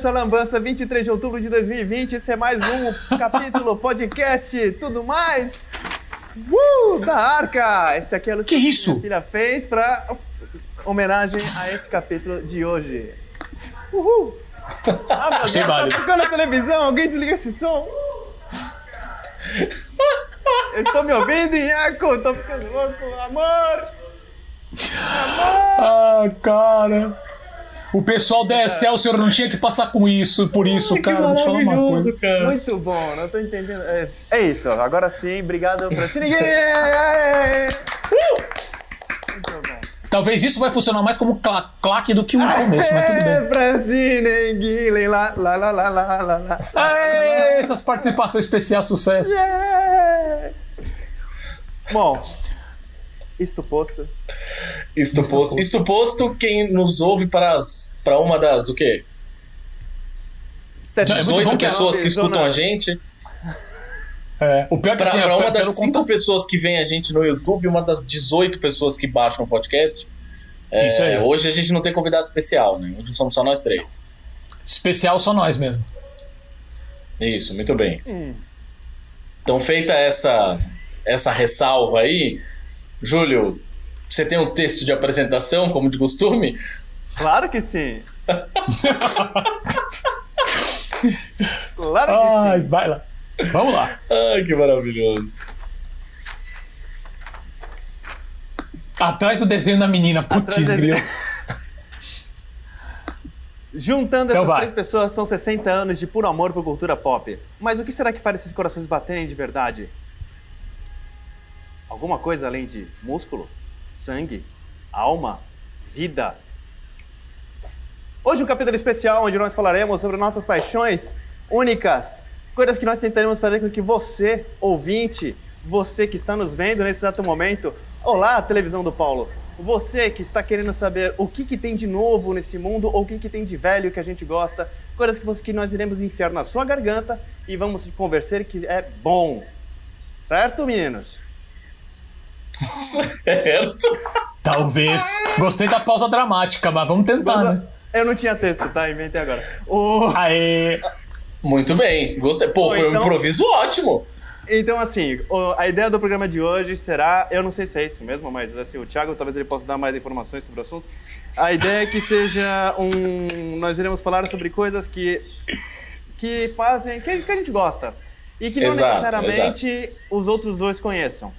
sou Lambança, 23 de outubro de 2020. Esse é mais um capítulo, podcast, tudo mais. Uh, da Arca! Esse aqui é o Que isso? minha filha fez pra homenagem a esse capítulo de hoje. Uhul! Ah, meu Achei Deus, válido. tá ficando na televisão, alguém desliga esse som. Eu estou me ouvindo eco, tô ficando louco, amor! Amor! Ah, cara. O pessoal da Excelsior não tinha que passar com isso, por isso, que cara. Deixa eu falar uma coisa. cara. Muito bom, não tô entendendo. É, é isso, agora sim, obrigado pra ninguém. Muito bom. Talvez isso vai funcionar mais como cla claque do que um começo, mas tudo bem. ninguém, lá, lá, lá, lá, lá, lá, lá. Aê, essas participações especiais, sucesso. É. Bom, isto posto. Isto posto, isto posto, quem nos ouve para, as, para uma das, o quê? É muito 18 bom que a pessoas que escutam zona- a gente. É, o pior é que Para assim, é, uma das pelo 5 conta- pessoas que vem a gente no YouTube, uma das 18 pessoas que baixam o podcast. É, Isso aí. Hoje a gente não tem convidado especial, né? Hoje somos só nós três. especial só nós mesmo. Isso, muito bem. Hum. Então, feita essa, essa ressalva aí, Júlio, você tem um texto de apresentação, como de costume? Claro que sim. claro que Ai, vai lá. Vamos lá. Ai, que maravilhoso. Atrás do desenho da menina. Putz, grilo. sim. Juntando Então essas vai. três pessoas, são 60 anos de puro amor por cultura pop. Mas o que será que faz esses corações baterem de verdade? Alguma coisa além de músculo, sangue, alma, vida? Hoje um capítulo especial onde nós falaremos sobre nossas paixões únicas, coisas que nós tentaremos fazer com que você, ouvinte, você que está nos vendo nesse exato momento, olá, televisão do Paulo, você que está querendo saber o que, que tem de novo nesse mundo ou o que, que tem de velho que a gente gosta, coisas que, que nós iremos enfiar na sua garganta e vamos conversar que é bom. Certo, meninos? Certo. Talvez. Gostei da pausa dramática, mas vamos tentar, né? Eu não tinha texto, tá? Inventei agora. O... Aê. Muito bem. Gostei. Pô, foi um então- improviso ótimo. Então, assim, a ideia do programa de hoje será, eu não sei se é isso mesmo, mas assim, o Thiago talvez ele possa dar mais informações sobre o assunto. A ideia é que seja um, nós iremos falar sobre coisas que que fazem, que, que a gente gosta e que não Exato, necessariamente os outros dois conheçam.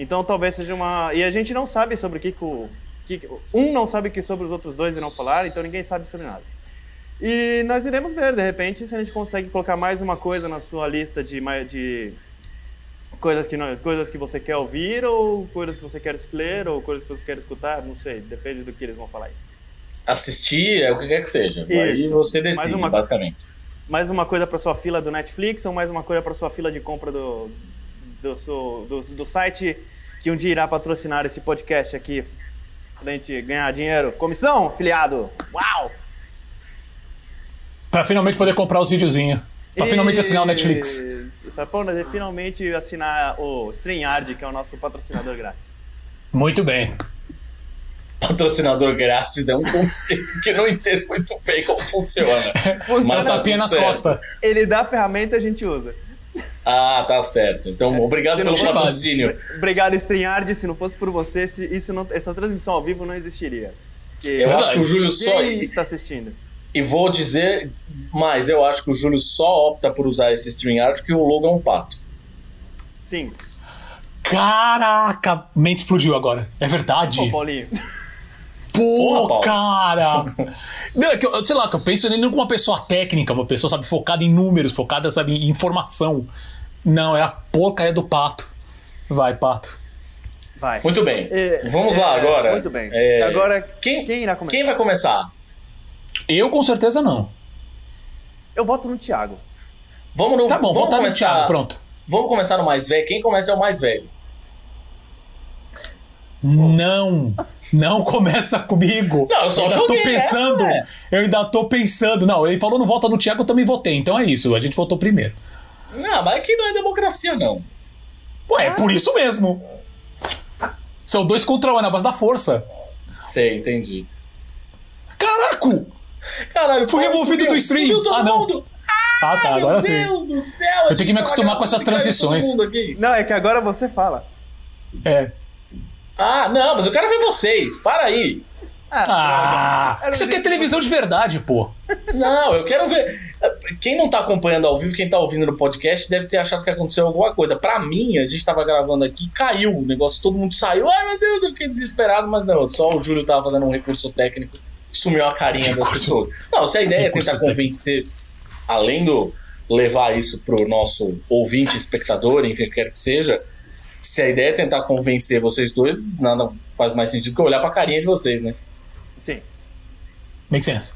Então, talvez seja uma e a gente não sabe sobre o que, que o que um não sabe que sobre os outros dois irão falar, então ninguém sabe sobre nada. E nós iremos ver, de repente, se a gente consegue colocar mais uma coisa na sua lista de, de coisas que, não, coisas que você quer ouvir, ou coisas que você quer ler, ou coisas que você quer escutar, não sei, depende do que eles vão falar aí. Assistir, é o que quer que seja. Aí Isso. você Mais decide, uma- basicamente. Mais uma coisa para sua fila do Netflix, ou mais uma coisa para sua fila de compra do, do, seu- do, do site que um dia irá patrocinar esse podcast aqui, pra gente ganhar dinheiro. Comissão, filiado! Uau! Pra finalmente poder comprar os videozinhos. Pra finalmente assinar o Netflix. Pra poder finalmente assinar o StreamYard, que é o nosso patrocinador grátis. Muito bem. Patrocinador grátis é um conceito que eu não entendo muito bem como funciona. Funciona Mas tá Tapinha nas costas. Ele dá a ferramenta e a gente usa. Ah, tá certo. Então, obrigado se não pelo patrocínio. Obrigado, StreamYard. Se não fosse por você, se isso não, essa transmissão ao vivo não existiria. Que Eu acho que o Júlio só. Está assistindo? E vou dizer mais, eu acho que o Júlio só opta por usar esse StreamYard porque o logo é um pato. Sim. Caraca, mente explodiu agora. É verdade. Ô, Paulinho. Pô, Porra, cara! Não, é que eu, sei lá, que eu penso nele não como uma pessoa técnica, uma pessoa, sabe, focada em números, focada, sabe, em informação. Não, é a porcaria do pato. Vai, pato. Vai. Muito bem. É, Vamos é, lá agora. Muito bem. É, Agora, quem, quem irá começar? quem vai começar? Eu com certeza não. Eu voto no Thiago. Vamos no, Tá bom, vamos começar. Thiago, pronto. Vamos começar no mais velho. Quem começa é o mais velho. Não, não começa comigo. Não, eu só ainda tô joguei pensando. essa, eu ainda tô pensando. Não, ele falou no vota no Thiago, eu também votei. Então é isso, a gente votou primeiro. Não, mas aqui não é democracia, não. Ué, é por isso mesmo. São dois contra um, é na base da força. Sei, entendi. Caraca! Caralho, Fui removido do stream. Ah, não. mundo. Ah, tá, Meu agora sim. Deus do céu. Eu tenho que me acostumar com essas transições. Não, é que agora você fala. É. Ah, não, mas eu quero ver vocês. Para aí. Ah, um isso aqui é televisão de verdade, pô. Não, eu quero ver. Quem não tá acompanhando ao vivo, quem tá ouvindo no podcast, deve ter achado que aconteceu alguma coisa. Pra mim, a gente tava gravando aqui, caiu o negócio, todo mundo saiu. Ai meu Deus, eu fiquei desesperado, mas não, só o Júlio tava fazendo um recurso técnico, sumiu a carinha das pessoas. Não, se a ideia é tentar convencer, além do levar isso pro nosso ouvinte, espectador, enfim, o que quer que seja. Se a ideia é tentar convencer vocês dois, nada faz mais sentido que eu olhar pra carinha de vocês, né? Sim. Make sense.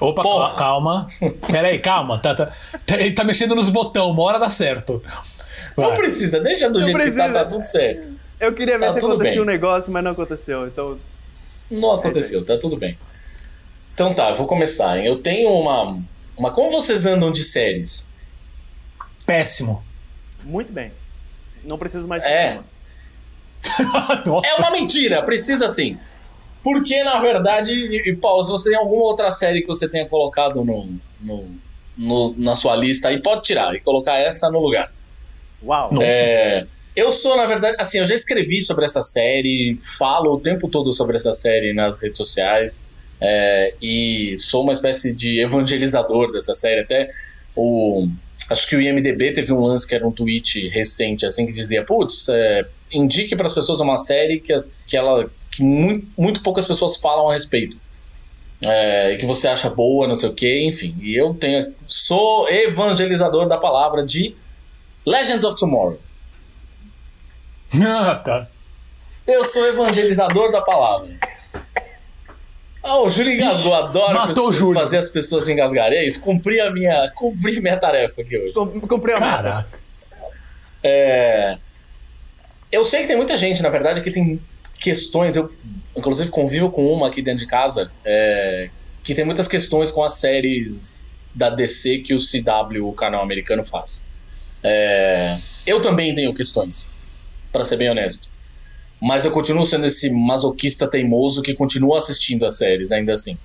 Opa, Porra. calma. Pera aí, calma. Tá, tá, tá, ele tá mexendo nos botões, uma hora dá certo. Não Vai. precisa, deixa do Não jeito que tá, precisa. tá tudo certo. Eu queria ver Tá se acontecia bem. um negócio, mas não aconteceu. Então, Não aconteceu, tá tudo bem. Então tá, eu vou começar. hein? Eu tenho uma, uma. Como vocês andam de séries? Péssimo. muito bem. Não preciso mais de É. É uma mentira, precisa sim. Porque, na verdade, e, e, Paulo, se você tem alguma outra série que você tenha colocado no, no, no- na sua lista aí, pode tirar e colocar essa no lugar. Uau. É, eu sou, na verdade, assim, eu já escrevi sobre essa série, falo o tempo todo sobre essa série nas redes sociais, é, e sou uma espécie de evangelizador dessa série. Até o. Acho que o IMDB teve um lance que era um tweet recente, assim, que dizia: putz, é, indique para as pessoas uma série que, as- que ela. Que muito, muito poucas pessoas falam a respeito. É, e que você acha boa, não sei o que, enfim. E eu tenho. Sou evangelizador da palavra de Legends of Tomorrow. Ah, tá. Eu sou evangelizador da palavra. Ah, o Júlio engasgou. Adoro matou pessoas- o Júlio. fazer as pessoas engasgarem. É isso. Cumpri a minha, cumpri a minha tarefa aqui hoje. Comprei a meta. Caraca. É, Eu sei que tem muita gente, na verdade, que tem questões. Eu, inclusive, convivo com uma aqui dentro de casa é, que tem muitas questões com as séries da DC que o CW, o canal americano, faz. É, Eu também tenho questões, para ser bem honesto. Mas eu continuo sendo esse masoquista teimoso que continua assistindo as séries, ainda assim.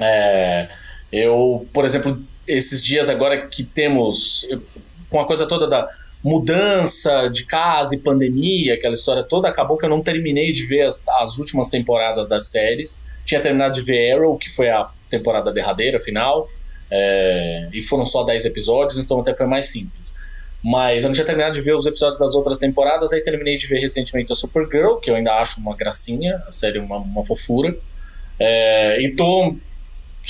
É, eu, por exemplo, esses dias agora que temos eu- com a coisa toda da mudança de casa e pandemia, aquela história toda, acabou que eu não terminei de ver as, as últimas temporadas das séries. Tinha terminado de ver Arrow, que foi a temporada derradeira, final, é, e foram só 10 episódios, então até foi mais simples. Mas eu não tinha terminado de ver os episódios das outras temporadas, aí terminei de ver recentemente a Supergirl, que eu ainda acho uma gracinha, a série uma, uma fofura. É, e tô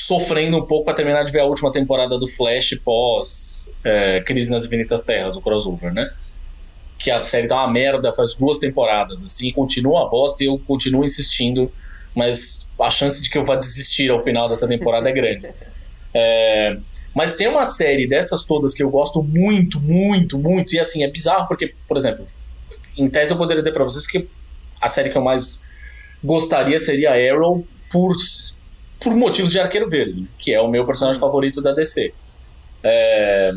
sofrendo um pouco para terminar de ver a última temporada do Flash pós é, Crise nas Infinitas Terras, o crossover, né? Que a série tá uma merda faz duas temporadas, assim, continua a bosta e eu continuo insistindo, mas a chance de que eu vá desistir ao final dessa temporada é grande. É, mas tem uma série dessas todas que eu gosto muito, muito, muito, e assim, é bizarro porque, por exemplo, em tese eu poderia dizer pra vocês que a série que eu mais gostaria seria Arrow por, por motivos de Arqueiro Verde, que é o meu personagem favorito da DC. É,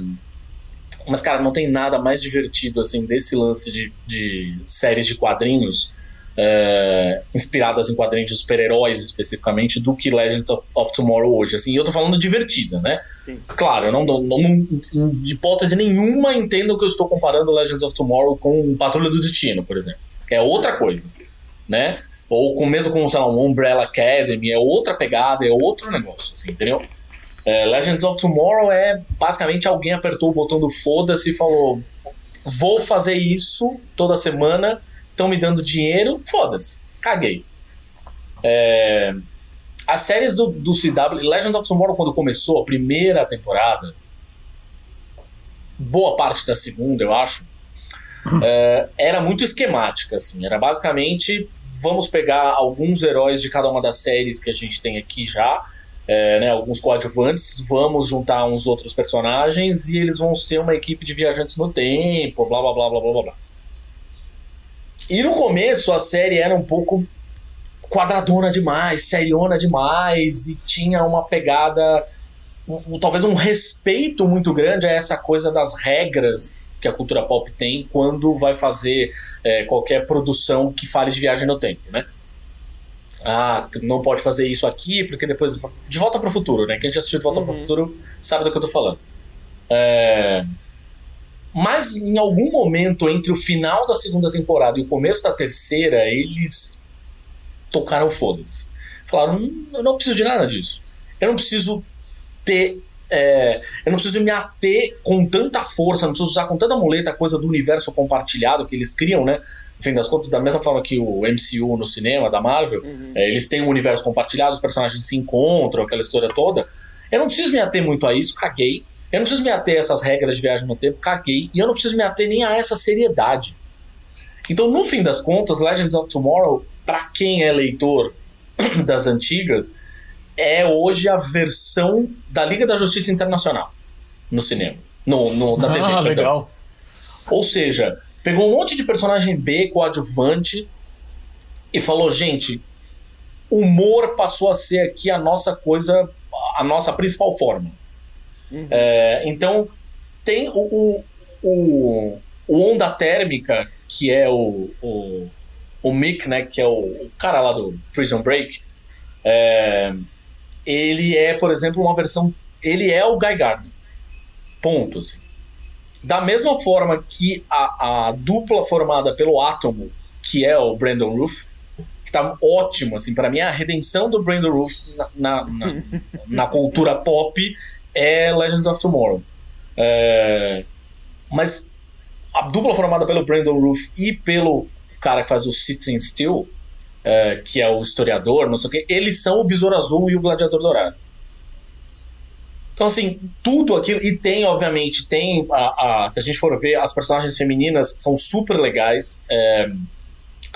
mas, cara, não tem nada mais divertido assim desse lance de, de séries de quadrinhos é, inspiradas em quadrinhos de super-heróis especificamente do que Legends of, of Tomorrow hoje. Assim, e eu tô falando divertida, né? Sim. Claro, eu não, não, não, de hipótese nenhuma entendo que eu estou comparando Legends of Tomorrow com Patrulha do Destino, por exemplo. É outra coisa, né? Ou com, mesmo com, sei lá, um Umbrella Academy, é outra pegada, é outro negócio, assim, entendeu? É, Legends of Tomorrow é basicamente alguém apertou o botão do foda-se e falou: vou fazer isso toda semana, estão me dando dinheiro, foda-se, caguei. É, as séries do, do CW, Legends of Tomorrow, quando começou a primeira temporada, boa parte da segunda, eu acho, é, era muito esquemática, assim. Era basicamente, vamos pegar alguns heróis de cada uma das séries que a gente tem aqui já, é, né, alguns coadjuvantes, vamos juntar uns outros personagens e eles vão ser uma equipe de viajantes no tempo, blá blá blá blá blá blá. E no começo a série era um pouco quadradona demais, seriona demais e tinha uma pegada, um- talvez um respeito muito grande a essa coisa das regras que a cultura pop tem quando vai fazer é, qualquer produção que fale de viagem no tempo, né? ah, não pode fazer isso aqui, porque depois. De volta para o futuro, né? Quem já assistiu De volta uhum. para o futuro sabe do que eu tô falando. É... Mas em algum momento entre o final da segunda temporada e o começo da terceira, eles tocaram foda-se. Falaram: hum, eu não preciso de nada disso. Eu não preciso ter. É... eu não preciso me ater com tanta força, não preciso usar com tanta muleta a coisa do universo compartilhado que eles criam, né? No fim das contas, da mesma forma que o MCU no cinema, da Marvel, uhum. é, eles têm um universo compartilhado, os personagens se encontram, aquela história toda. Eu não preciso me ater muito a isso, caguei. Eu não preciso me ater a essas regras de viagem no tempo, caguei. E eu não preciso me ater nem a essa seriedade. Então, no fim das contas, Legends of Tomorrow, para quem é leitor das antigas, é hoje a versão da Liga da Justiça Internacional no cinema. No, no, na TV. Ah, legal. Ou seja, pegou um monte de personagem B coadjuvante e falou: gente, humor passou a ser aqui a nossa coisa, a nossa principal forma. Uhum. É, então, tem o, o, o, o, Onda Térmica, que é o, o, o Mick, né, que é o, o cara lá do Prison Break. É, ele é, por exemplo, uma versão. Ele é o Guy Gardner. Ponto. Assim. Da mesma forma que a, a dupla formada pelo Átomo, que é o Brandon Roof, que tá ótimo, assim, para mim a redenção do Brandon Roof na, na, na, na cultura pop é Legends of Tomorrow. É, mas a dupla formada pelo Brandon Roof e pelo cara que faz o Citizen Steel, é, que é o historiador, não sei o que, eles são o Besouro Azul e o Gladiador Dourado. Então, assim, tudo aquilo. E tem, obviamente, tem. A, a, se a gente for ver, as personagens femininas são super legais. É,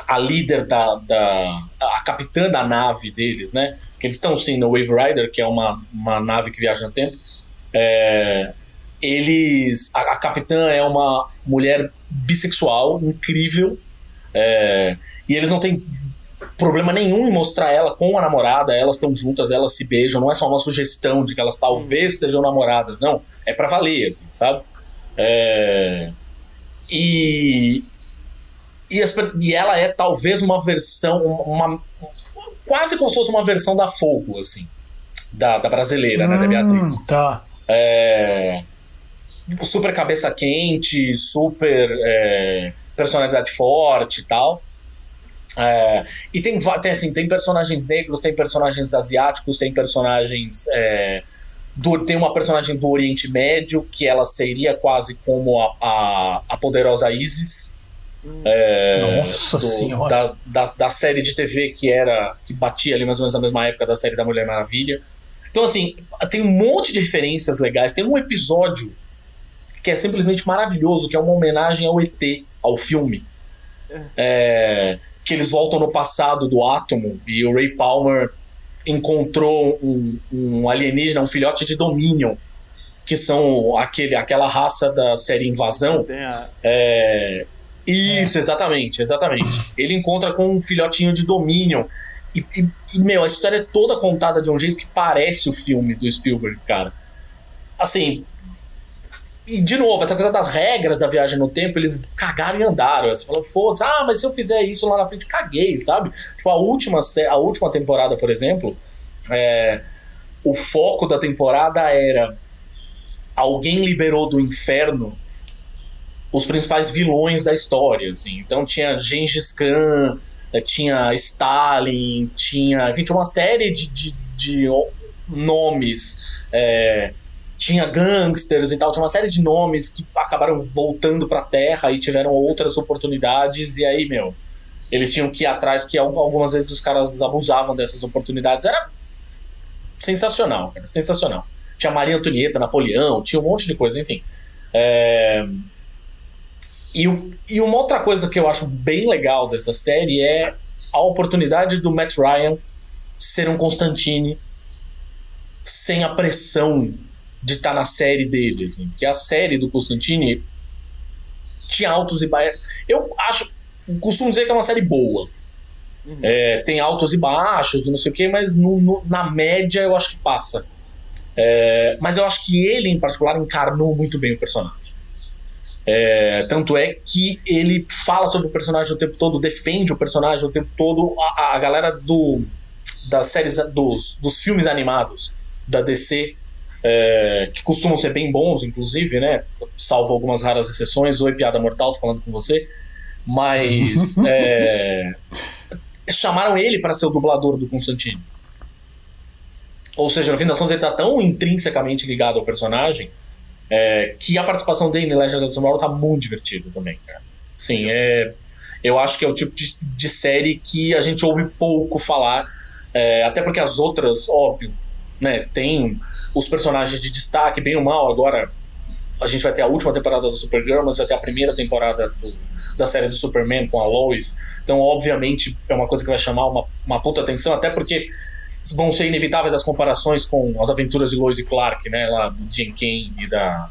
a líder da, da. a capitã da nave deles, né? Que eles estão sim no Wave Rider, que é uma, uma nave que viaja no tempo. É, eles. A, a, capitã é uma mulher bissexual, incrível. É, e eles não têm problema nenhum em mostrar ela com a namorada, elas estão juntas, elas se beijam, não é só uma sugestão de que elas talvez sejam namoradas, não. É para valer, assim, sabe? É... E, e, as, e, ela é talvez uma versão, uma, quase como se fosse uma versão da Fogo, assim, da, da brasileira, hum, né, da hum, Beatriz. Tá. É, super cabeça quente, super é, personalidade forte e tal. É, e tem, tem, assim, tem personagens negros, tem personagens asiáticos, tem personagens. É, do, tem uma personagem do Oriente Médio, que ela seria quase como a, a, a poderosa Isis. É, Nossa do, senhora! Da, da, da, série de TV que era. que batia ali mais ou menos na mesma época da série da Mulher Maravilha. Então, assim, tem um monte de referências legais. Tem um episódio que é simplesmente maravilhoso, que é uma homenagem ao ET, ao filme. É, que eles voltam no passado do átomo e o Ray Palmer encontrou um, um alienígena, um filhote de Dominion, que são aquele, aquela raça da série Invasão. A... É, isso, é. exatamente, exatamente. Ele encontra com um filhotinho de Dominion. E, e, e, meu, a história é toda contada de um jeito que parece o filme do Spielberg, cara. Assim, e, de novo, essa coisa das regras da viagem no tempo, eles cagaram e andaram. Você falou, foda-se, ah, mas se eu fizer isso lá na frente, caguei, sabe? Tipo, a última, a última temporada, por exemplo, é, o foco da temporada era alguém liberou do inferno os principais vilões da história, assim. Então tinha Gengis Khan, eh, tinha Stalin, tinha, enfim, tinha uma série de, de, de nomes. É, tinha gangsters e tal, tinha uma série de nomes que acabaram voltando pra Terra e tiveram outras oportunidades, e aí, meu, eles tinham que ir atrás, porque algumas vezes os caras abusavam dessas oportunidades. Era sensacional, era sensacional. Tinha Maria Antonieta, Napoleão, tinha um monte de coisa, enfim. É... E, e uma outra coisa que eu acho bem legal dessa série é a oportunidade do Matt Ryan ser um Constantine sem a pressão de estar tá na série dele, assim. Porque a série do Constantine tinha altos e baixos. Eu acho. Costumo dizer que é uma série boa. Uhum. É, tem altos e baixos, não sei o que, mas no, no, na média eu acho que passa. É, mas eu acho que ele, em particular, encarnou muito bem o personagem. É, tanto é que ele fala sobre o personagem o tempo todo, defende o personagem o tempo todo. A, a galera do, das séries dos, dos filmes animados da DC, é, que costumam ser bem bons, inclusive, né? Salvo algumas raras exceções. Oi, piada mortal, tô falando com você. Mas é, chamaram ele para ser o dublador do Constantine. Ou seja, no fim das contas, ele tá tão intrinsecamente ligado ao personagem é, que a participação dele em Legends of Tomorrow tá muito divertida também, cara. Sim, é, eu acho que é o tipo de, de série que a gente ouve pouco falar, é, até porque as outras, óbvio, né, tem os personagens de destaque, bem ou mal, agora a gente vai ter a última temporada do Supergirl, mas vai ter a primeira temporada do, da série do Superman com a Lois. Então, obviamente, é uma coisa que vai chamar uma, uma puta atenção, até porque vão ser inevitáveis as comparações com as aventuras de Lois e Clark, né? Lá do Jim Kane e da.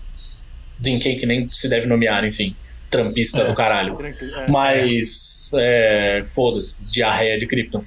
Jim Kane, que nem se deve nomear, enfim. Trampista é. do caralho. É. Mas. É, Foda-se, diarreia de Krypton.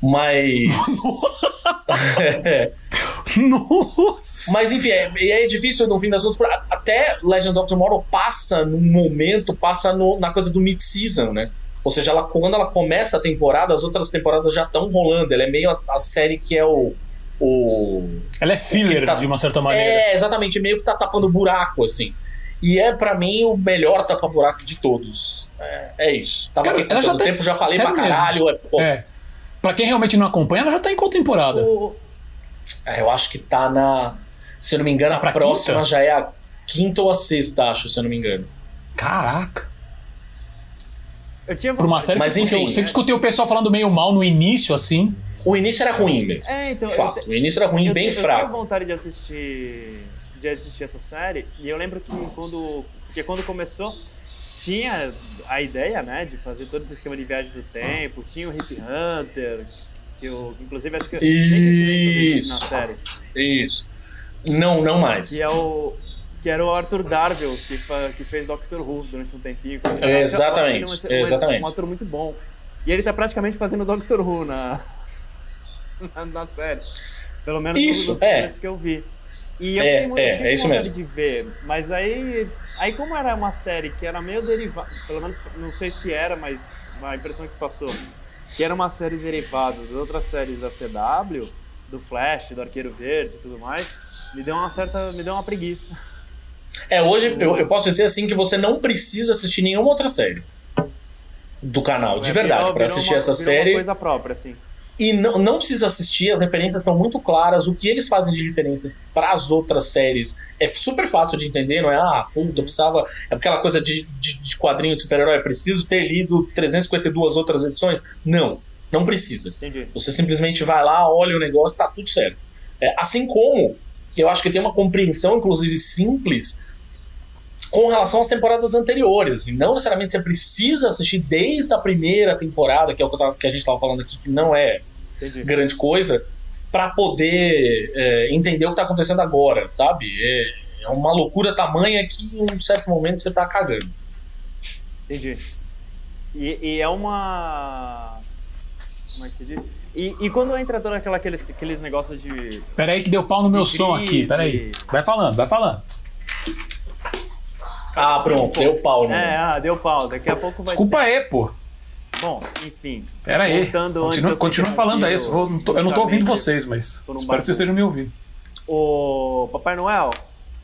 Mas. Nossa! Mas enfim, é, é difícil no fim das contas. Até Legend of Tomorrow passa num momento, passa no, na coisa do mid-season, né? Ou seja, ela, quando ela começa a temporada, as outras temporadas já estão rolando. Ela é meio a, a, série que é o. o ela é filler, tá, de uma certa maneira. É, exatamente, meio que tá tapando buraco, assim. E é, para mim, o melhor tapa-buraco de todos. É, é isso. Tava Cara, aqui com todo tá tempo, já falei pra caralho. Mesmo. É, é. Pra quem realmente não acompanha, ela já tá em qual temporada? O... É, eu acho que tá na. Se eu não me engano, a próxima quinta? já é a quinta ou a sexta, acho, se eu não me engano. Caraca! Eu tinha Por uma série Mas, que enfim, eu sempre escutei o pessoal falando meio mal no início, assim. O início era ruim mesmo. É, então. Fato. O início era ruim, eu, bem eu fraco. Eu tinha vontade de assistir, de assistir essa série, e eu lembro que quando, que quando começou, tinha a ideia, né, de fazer todo esse esquema de viagem do tempo, tinha o Hip Hunter, que eu, inclusive, acho que eu Isso. na série. Isso. Não, não mais. Que é o que era o Arthur Darvill, que, que fez Doctor Who durante um tempinho. É, exatamente, um, exatamente. Um ator muito bom. E ele tá praticamente fazendo Doctor Who na, na, na série. Pelo menos isso, nos é. que eu vi. E eu é, tenho muito é, é isso mesmo. de ver, mas aí, aí como era uma série que era meio derivada, pelo menos não sei se era, mas a impressão que passou, que era uma série derivada das outras séries da CW, do Flash, do Arqueiro Verde e tudo mais, me deu uma certa, me deu uma preguiça. É, hoje eu, eu, posso dizer assim que você não precisa assistir nenhuma outra série do canal, de é, verdade, para assistir uma, essa série. Uma coisa própria, assim. E não, não precisa assistir, as referências estão muito claras. O que eles fazem de referências para as outras séries é super fácil de entender, não é? Ah, puta, precisava. É aquela coisa de, de, de quadrinho de super-herói, preciso ter lido 352 outras edições. Não, não precisa. Entendi. Você simplesmente vai lá, olha o negócio, tá tudo certo. É, assim como eu acho que tem uma compreensão, inclusive simples, com relação às temporadas anteriores. E não necessariamente você precisa assistir desde a primeira temporada, que é o que a gente estava falando aqui, que não é Entendi. grande coisa, para poder é, entender o que está acontecendo agora, sabe? É, é, uma loucura tamanha que em um certo momento você está cagando. Entendi. E, e, é uma. Como é que se diz? E, e quando entra todo aquela, aqueles, aqueles negócios de. Peraí, que deu pau no meu som aqui, peraí. Vai falando, vai falando. Ah, pronto, deu pau, né? É, ah, deu pau. Daqui a pouco vai. Desculpa ter... aí, pô. Bom, enfim. Pera aí. Continua, continua falando aí. Eu, não tô, eu não tô ouvindo vocês, mas espero que vocês estejam me ouvindo. Ô, Papai Noel,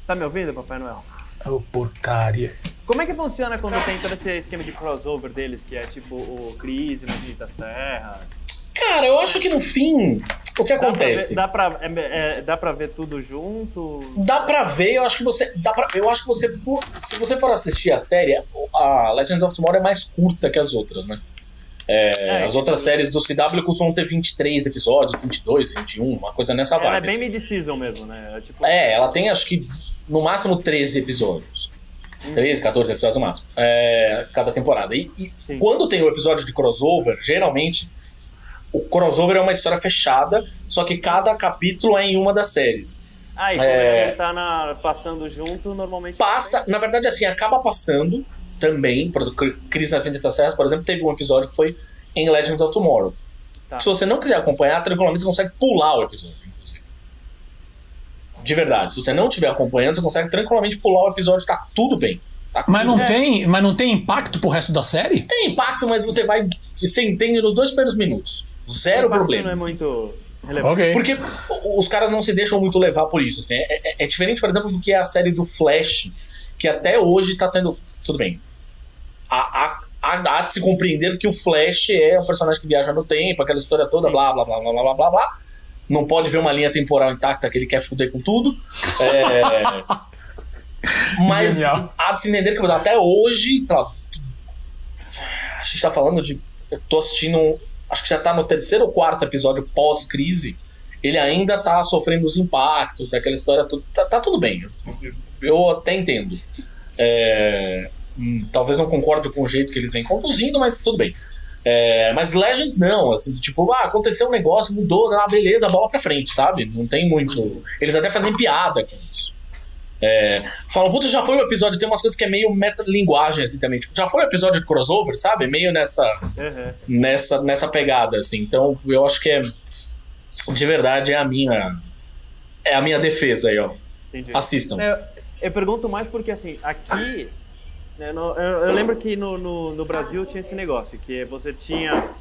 tá me ouvindo, Papai Noel? Ô, oh, porcaria. Como é que funciona quando tem todo esse esquema de crossover deles, que é tipo o Crise das Terras? Cara, eu acho que no fim, o que acontece? Dá pra ver, dá pra, é, é, dá pra ver tudo junto? Dá pra ver, eu acho que você. Dá pra, eu acho que você. Se você for assistir a série, a Legend of Tomorrow é mais curta que as outras, né? É, é, as outras séries do CW costumam ter 23 episódios, 22, 21, uma coisa nessa vibe. Ela é bem mid-season mesmo, né? É, tipo... é, ela tem acho que no máximo 13 episódios. Hum. 13, 14 episódios no máximo. É, cada temporada. E, e quando tem o episódio de crossover, geralmente o crossover é uma história fechada, só que cada capítulo é em uma das séries. Ah, e quando é... tá na, passando junto, normalmente. Passa, na verdade, assim, acaba passando também. Crise na Vinda das Serras, por exemplo, teve um episódio que foi em Legends of Tomorrow. Tá. Se você não quiser acompanhar, tranquilamente você consegue pular o episódio, inclusive. De verdade, se você não estiver acompanhando, você consegue tranquilamente pular o episódio, tá tudo bem. Tá mas, não tem, mas não tem impacto pro resto da série? Tem impacto, mas você vai. Você entende nos dois primeiros minutos. Zero problema. Não é muito. Ok. Porque os caras não se deixam muito levar por isso. Assim. É, é- é diferente, por exemplo, do que é a série do Flash, que até hoje tá tendo. Tudo bem. Há, há, há, há de se compreender que o Flash é um personagem que viaja no tempo, aquela história toda, blá, blá, blá, blá, blá, blá, blá, blá. Não pode ver uma linha temporal intacta que ele quer fuder com tudo. É... Mas Genial. há de se entender que até hoje. lá, a gente tá falando de. Eu tô assistindo. Acho que já tá no terceiro ou quarto episódio pós-crise. Ele ainda tá sofrendo os impactos daquela história toda. Tá, tá tudo bem. Eu, eu até entendo. É, hum, talvez não concorde com o jeito que eles vêm conduzindo, mas tudo bem. É, mas Legends não, assim, tipo, ah, aconteceu um negócio, mudou, ah, beleza, bola pra frente, sabe? Não tem muito. Eles até fazem piada com isso. É, falam, puta, já foi o episódio, tem umas coisas que é meio metalinguagem, assim, também. Tipo, já foi o episódio de crossover, sabe? Meio nessa, Uhum. nessa, nessa pegada, assim. Então, eu acho que é. De verdade, é a minha. É a minha defesa aí, ó. Entendi. Assistam. Eu, eu pergunto mais porque, assim, aqui. No- eu, eu lembro que no, no, no Brasil tinha esse negócio, que você tinha.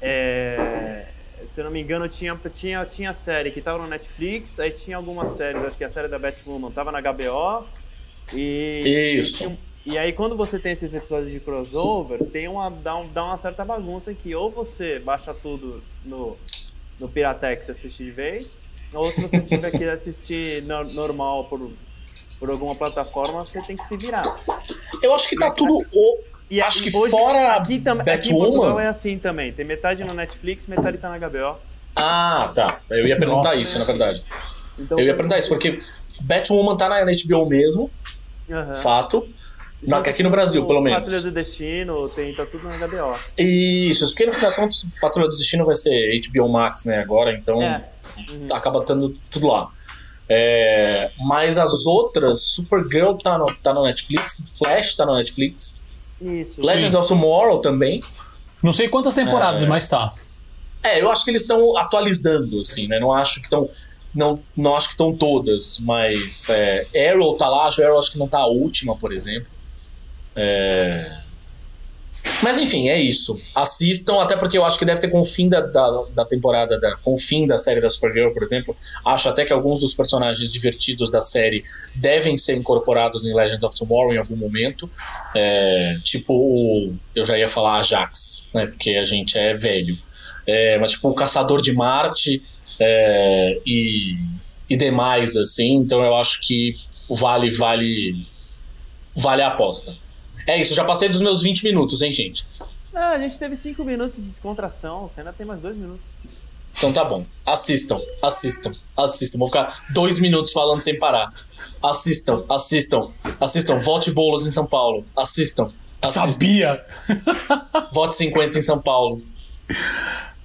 é, se eu não me engano, tinha, tinha, tinha série que tava no Netflix, aí tinha algumas séries, acho que a série da Batwoman tava na HBO. E, Isso. E, e aí, quando você tem esses episódios de crossover, tem uma, dá, um- dá uma certa bagunça que ou você baixa tudo no, no Piratex e assiste de vez, ou se você tiver que assistir no- normal por, por alguma plataforma, você tem que se virar. Eu acho que tá tudo. o- E Acho que fora aqui, tam, aqui em Portugal é assim também. Tem metade no Netflix, metade tá na HBO. Ah, tá. Eu ia perguntar Nossa. isso, na verdade. Então, Eu ia perguntar isso, porque Batwoman tá na HBO mesmo, Aham. fato. Na- Junto aqui no Brasil, pelo menos. Patrulha do Destino, tem, tá tudo na HBO. Isso, porque no final das contas, Patrulha do Destino vai ser HBO Max, né, agora, então É. Uhum. acaba tendo tudo lá. É, mas as outras, Supergirl tá no, tá no Netflix, Flash tá no Netflix, Isso. Legend of Tomorrow também. Não sei quantas temporadas, É. mas tá. É, eu acho que eles estão atualizando, assim, né? Não acho que estão. Não, não acho que estão todas, mas é, Arrow tá lá, acho Arrow acho que não tá a última, por exemplo. É, Mas enfim, é isso. Assistam, até porque eu acho que deve ter com o fim da, da, da temporada, da, com o fim da série da Supergirl, por exemplo. Acho até que alguns dos personagens divertidos da série devem ser incorporados em Legend of Tomorrow em algum momento. É, tipo, eu já ia falar Ajax, né? Porque a gente é velho. É, mas tipo, o Caçador de Marte é, e, e demais, assim. Então eu acho que vale, vale, vale a aposta. É isso, já passei dos meus 20 minutos, hein, gente? Ah, a gente teve 5 minutos de descontração, você ainda tem mais 2 minutos. Então tá bom. Assistam, assistam, assistam. Vou ficar dois minutos falando sem parar. Assistam, assistam, assistam. Vote bolos em São Paulo. Assistam. assistam. Sabia! Vote 50 em São Paulo.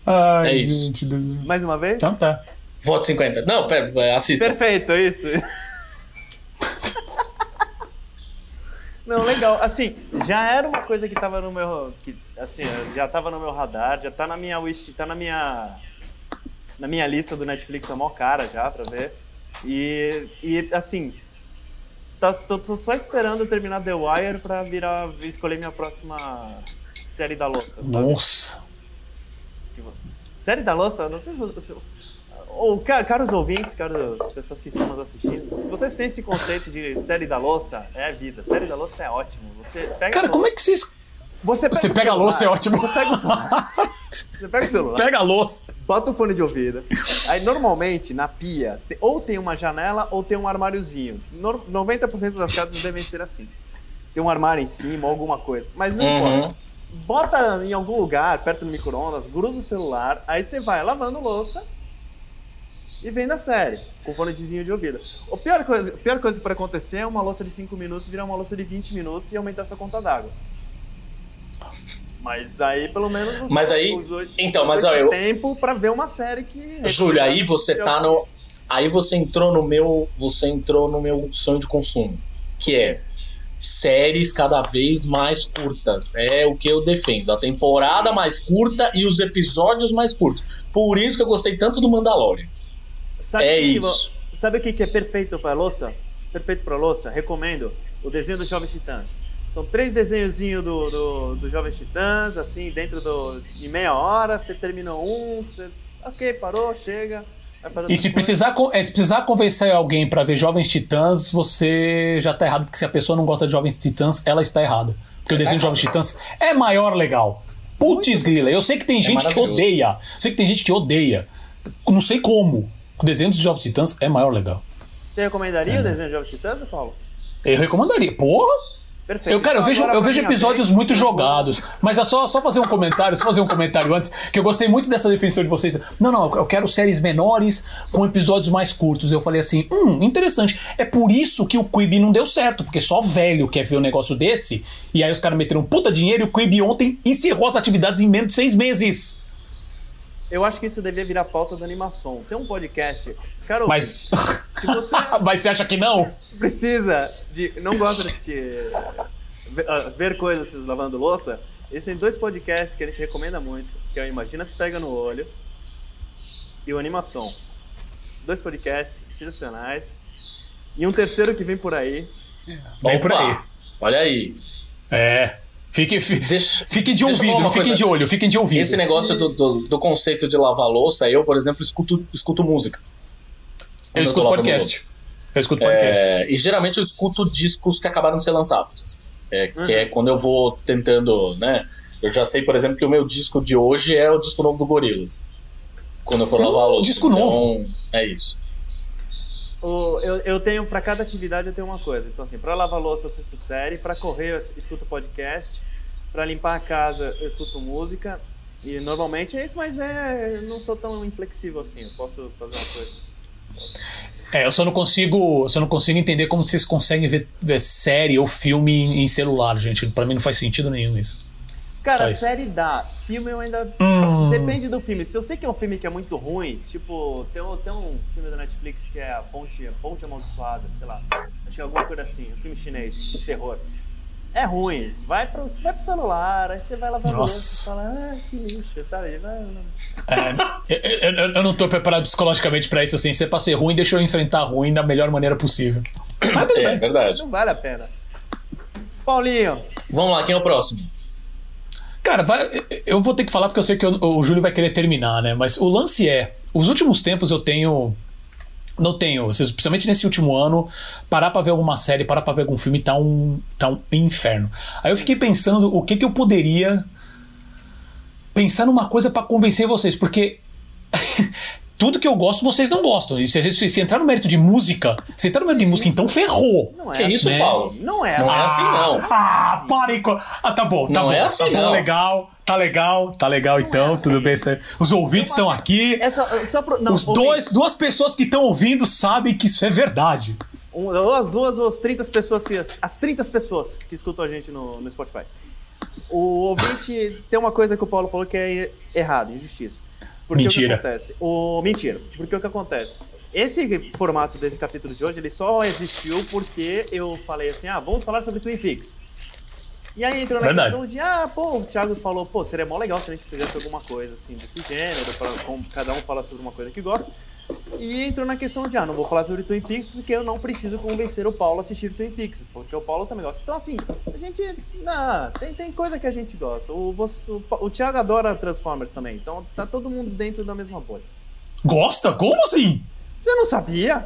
Ai, É isso. gente. Deus. Mais uma vez? Então tá. Vote 50. Não, pera, é, assistam. Perfeito, é isso. Não, legal. Assim, já era uma coisa que tava no meu. Que, assim, já tava no meu radar, já tá na minha wish, tá na minha. Na minha lista do Netflix, é mó cara já pra ver. E, e assim. Tá, tô, tô só esperando terminar The Wire pra virar. escolher minha próxima série da louça. sabe? Nossa. Série da louça? Não sei se. Ou, ca- caros ouvintes, caras pessoas que estão nos assistindo, se vocês têm esse conceito de série da louça, é a vida. Série da louça é ótimo. Você pega Cara, como é que vocês. Você pega, Você o pega a louça, é celular, ótimo. Você pega o celular. Você pega o celular, Pega a louça. bota o fone de ouvido. Aí, normalmente, na pia, ou tem uma janela ou tem um armáriozinho. Nor- 90% das casas devem ser assim. Tem um armário em cima, ou alguma coisa. Mas não importa Uhum. bota em algum lugar, perto do micro-ondas, gruda o celular, aí você vai lavando louça e vem a série, com fonezinho de ouvido. A pior coisa, a pior coisa pode acontecer é uma louça de 5 minutos virar uma louça de 20 minutos e aumentar sua conta d'água. Mas aí, pelo menos, você Mas aí- usou então, mas, ó, eu- tempo pra ver uma série que... Júlio, aí você tá no. Aí você entrou no meu. Você entrou no meu sonho de consumo. Que é séries cada vez mais curtas. É o que eu defendo. A temporada mais curta e os episódios mais curtos. Por isso que eu gostei tanto do Mandalorian. Sabe É o que isso. Sabe o que que é perfeito pra louça? Perfeito pra louça? Recomendo o desenho dos Jovens Titãs. São três desenhozinhos do, do, do Jovens Titãs, assim, dentro do, de meia hora, você terminou um, você ok, parou, chega. E se precisar, é, se precisar convencer alguém pra ver Jovens Titãs, você já tá errado, porque se a pessoa não gosta de Jovens Titãs, ela está errada. Porque o desenho de Jovens Titãs é maior legal. Putz grila, eu sei que tem gente que odeia. Eu sei que tem gente que odeia. Não sei como. O desenho dos Jovens Titãs é maior legal. Você recomendaria o desenho de Jovens Titãs, Paulo? Eu recomendaria. Porra! Perfeito. Eu, cara, eu vejo, eu vejo episódios vez, muito jogados. Mas é só, só fazer um comentário, só fazer um comentário antes, que eu gostei muito dessa definição de vocês. Não, não, eu quero séries menores com episódios mais curtos. Eu falei assim, hum, interessante. É por isso que o Quibi não deu certo, porque só velho quer ver um negócio desse. E aí os caras meteram puta dinheiro e o Quibi ontem encerrou as atividades em menos de seis meses. Eu acho que isso devia virar pauta da animação. Tem um podcast. Cara, Mas. se você Mas você acha que não? precisa de. Não gosta de ver, ah, ver coisas lavando louça, existem dois podcasts que a gente recomenda muito, que é o Imagina se pega no olho e o Animação. Dois podcasts institucionais. E um terceiro que vem por aí. Vem por Opa, aí. Olha aí. É. Fique, fi- Deixa- fiquem de eu ouvido, não fiquem de olho, fiquem de ouvido. Esse negócio do, do, do conceito de lavar louça, eu, por exemplo, escuto, escuto música. Eu escuto lavando podcast. Eu escuto podcast. É, e geralmente eu escuto discos que acabaram de ser lançados. É, Que é quando eu vou tentando, né? Eu já sei, por exemplo, que o meu disco de hoje é o disco novo do Gorilas. Quando eu for lavar a louça. disco então, novo. É isso. O- eu, eu tenho, pra cada atividade eu tenho uma coisa. Então, assim, pra lavar louça eu assisto série, pra correr eu escuto podcast, pra limpar a casa eu escuto música. E normalmente é isso, mas é. não sou tão inflexível assim. Eu posso fazer uma coisa. É, eu só não consigo, só não consigo entender como vocês conseguem ver, ver série ou filme em, em celular, gente. Pra mim não faz sentido nenhum isso. Cara, série dá. Filme eu ainda. Hum. Depende do filme. Se eu sei que é um filme que é muito ruim, tipo, tem um, tem um filme da Netflix que é a Ponte, Ponte Amaldiçoada, sei lá. Acho que é alguma coisa assim, um filme chinês, de terror. É ruim. Vai pro, vai pro celular, aí você vai lavar louça e fala, ah, que lixo, sabe? Vai, É, eu, eu- eu não tô preparado psicologicamente pra isso, assim. Se é pra ser ruim, deixa eu enfrentar ruim da melhor maneira possível. Mas É bem. verdade. não vale a pena. Paulinho, Vamos lá, quem é o próximo? Cara, vai- eu vou ter que falar porque eu sei que o Júlio vai querer terminar, né? Mas o lance é, os últimos tempos eu tenho. Não tenho, especialmente nesse último ano, parar pra ver alguma série, parar pra ver algum filme tá um, tá um inferno. Aí eu fiquei pensando o que que eu poderia pensar numa coisa pra convencer vocês, porque tudo que eu gosto vocês não gostam. E se, gente, se entrar no mérito de música, se entrar no mérito de música, então ferrou. não é Que assim. isso, né? Paulo? Não é Não é assim, não. Ah, parem com. Ah, tá bom, tá Não bom. é assim, tá bom, não. legal, tá legal, tá legal então, tudo bem. Os ouvintes estão aqui. É só, só pro, não, Os dois, duas pessoas que estão ouvindo sabem que isso é verdade. Um, ou as duas ou as 30 pessoas que. As 30 pessoas que escutam a gente no, no Spotify. O ouvinte tem uma coisa que o Paulo falou que é errado, injustiça. Porque Mentira. O que acontece? O, mentira. Porque o que acontece? Esse formato desse capítulo de hoje, ele só existiu porque eu falei assim, ah, vamos falar sobre Twin Peaks. E aí entrou na Verdade. questão de, ah, pô, o Thiago falou, pô, seria mó legal se a gente fizesse alguma coisa assim desse gênero, pra, cada um fala sobre uma coisa que gosta. E entrou na questão de, ah, não vou falar sobre Twin Peaks porque eu não preciso convencer o Paulo a assistir Twin Peaks, porque o Paulo também gosta. Então, assim, a gente. Não, tem, tem coisa que a gente gosta. O, você, o, o Thiago adora Transformers também, então tá todo mundo dentro da mesma bolha. Gosta? Como assim? Você não sabia?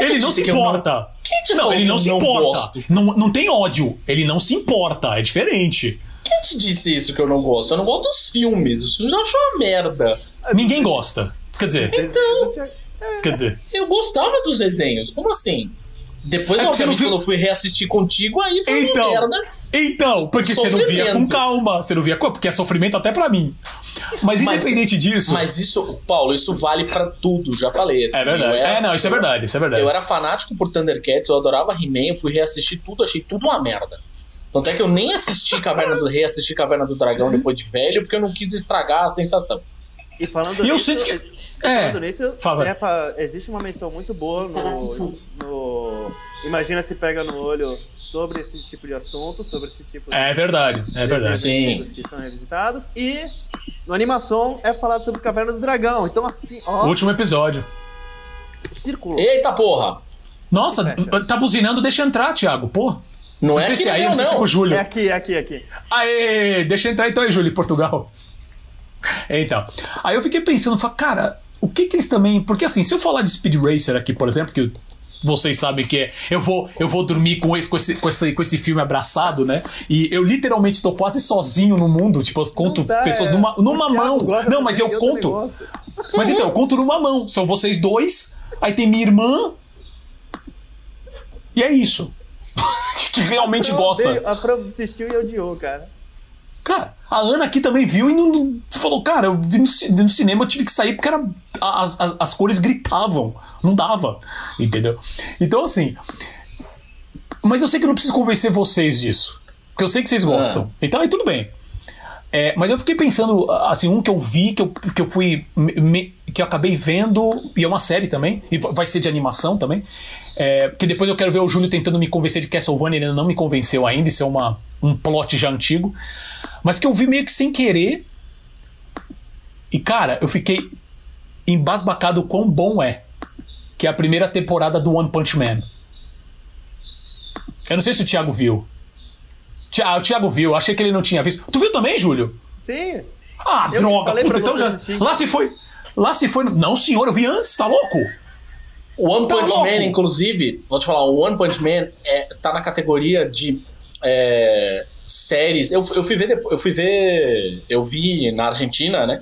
Ele não se eu não- importa. Quem te Não, ele não eu se não importa. gosto? Não, não tem ódio. Ele não se importa. É diferente. Quem te disse isso que eu não gosto? Eu não gosto dos filmes. Isso eu já acho uma merda. Ninguém gosta. Quer dizer, Então. Quer dizer. Eu gostava dos desenhos. Como assim? Depois, É obviamente, viu- quando eu fui reassistir contigo, aí foi Então, uma merda. então, porque você não via com calma. Você não via com. Porque é sofrimento até pra mim. Mas Mas- independente disso. Mas isso, Paulo, isso vale pra tudo, já falei. assim, é verdade. era- É, não, isso é verdade. Isso é verdade. Eu era fanático por Thundercats, eu adorava He-Man, eu fui reassistir tudo, achei tudo uma merda. Tanto é que eu nem assisti Caverna do reassisti Caverna do Dragão depois de velho, porque eu não quis estragar a sensação. E falando E eu nisso, sinto que- é, falando nisso, fala. é, fa- existe uma menção muito boa no, no Imagina se pega no olho sobre esse tipo de assunto, sobre esse tipo de É verdade. É verdade. Sim. que são revisitados. E no animação é falado sobre Caverna do Dragão. Então, assim, ó, Último episódio. círculo. Eita porra! Nossa, Fecha. tá buzinando, deixa entrar, Thiago. Pô. Não, é sei aqui se é aí, não, não sei se é com o não. Júlio. É aqui, é aqui, é aqui. Aê, deixa entrar então aí, Júlio, Portugal. Então, aí eu fiquei pensando, falei, cara, o que que eles também. Porque assim, se eu falar de Speed Racer aqui, por exemplo, que vocês sabem que é. Eu vou, eu vou dormir com esse, com, esse, com, esse, com esse filme abraçado, né? E eu literalmente tô quase sozinho no mundo. Tipo, eu conto dá, pessoas é. numa, numa mão. Não, mas eu, eu conto. Mas então, eu conto numa mão. São vocês dois, aí tem minha irmã. E é isso. que realmente gosta. A Fran assistiu e odiou, cara. Cara, a Ana aqui também viu e não, falou, cara, eu vi no, no cinema, eu tive que sair porque era, as, as, as cores gritavam. Não dava. Entendeu? Então, assim. Mas eu sei que eu não preciso convencer vocês disso. Porque eu sei que vocês gostam. Então aí tudo bem. É, mas eu fiquei pensando, assim, um que eu vi, que eu, que eu fui. me- que eu acabei vendo, e é uma série também, e vai ser de animação também. É, que depois eu quero ver o Júlio tentando me convencer de Castlevania, ele ainda não me convenceu ainda, isso é uma, um plot já antigo. Mas que eu vi meio que sem querer. E cara, eu fiquei embasbacado o quão bom é. Que é a primeira temporada do One Punch Man. Eu não sei se o Thiago viu. Ah, o Thiago viu, achei que ele não tinha visto. Tu viu também, Júlio? Sim. Ah, Eu droga! Puta, então já. assistir. Lá se foi. Lá se foi. Não, senhor, eu vi antes, tá louco? O One Tá Punch louco? Man, inclusive, vou te falar, o One Punch Man é, tá na categoria de é, séries. Eu, eu fui ver depois, eu fui ver. Eu vi na Argentina, né?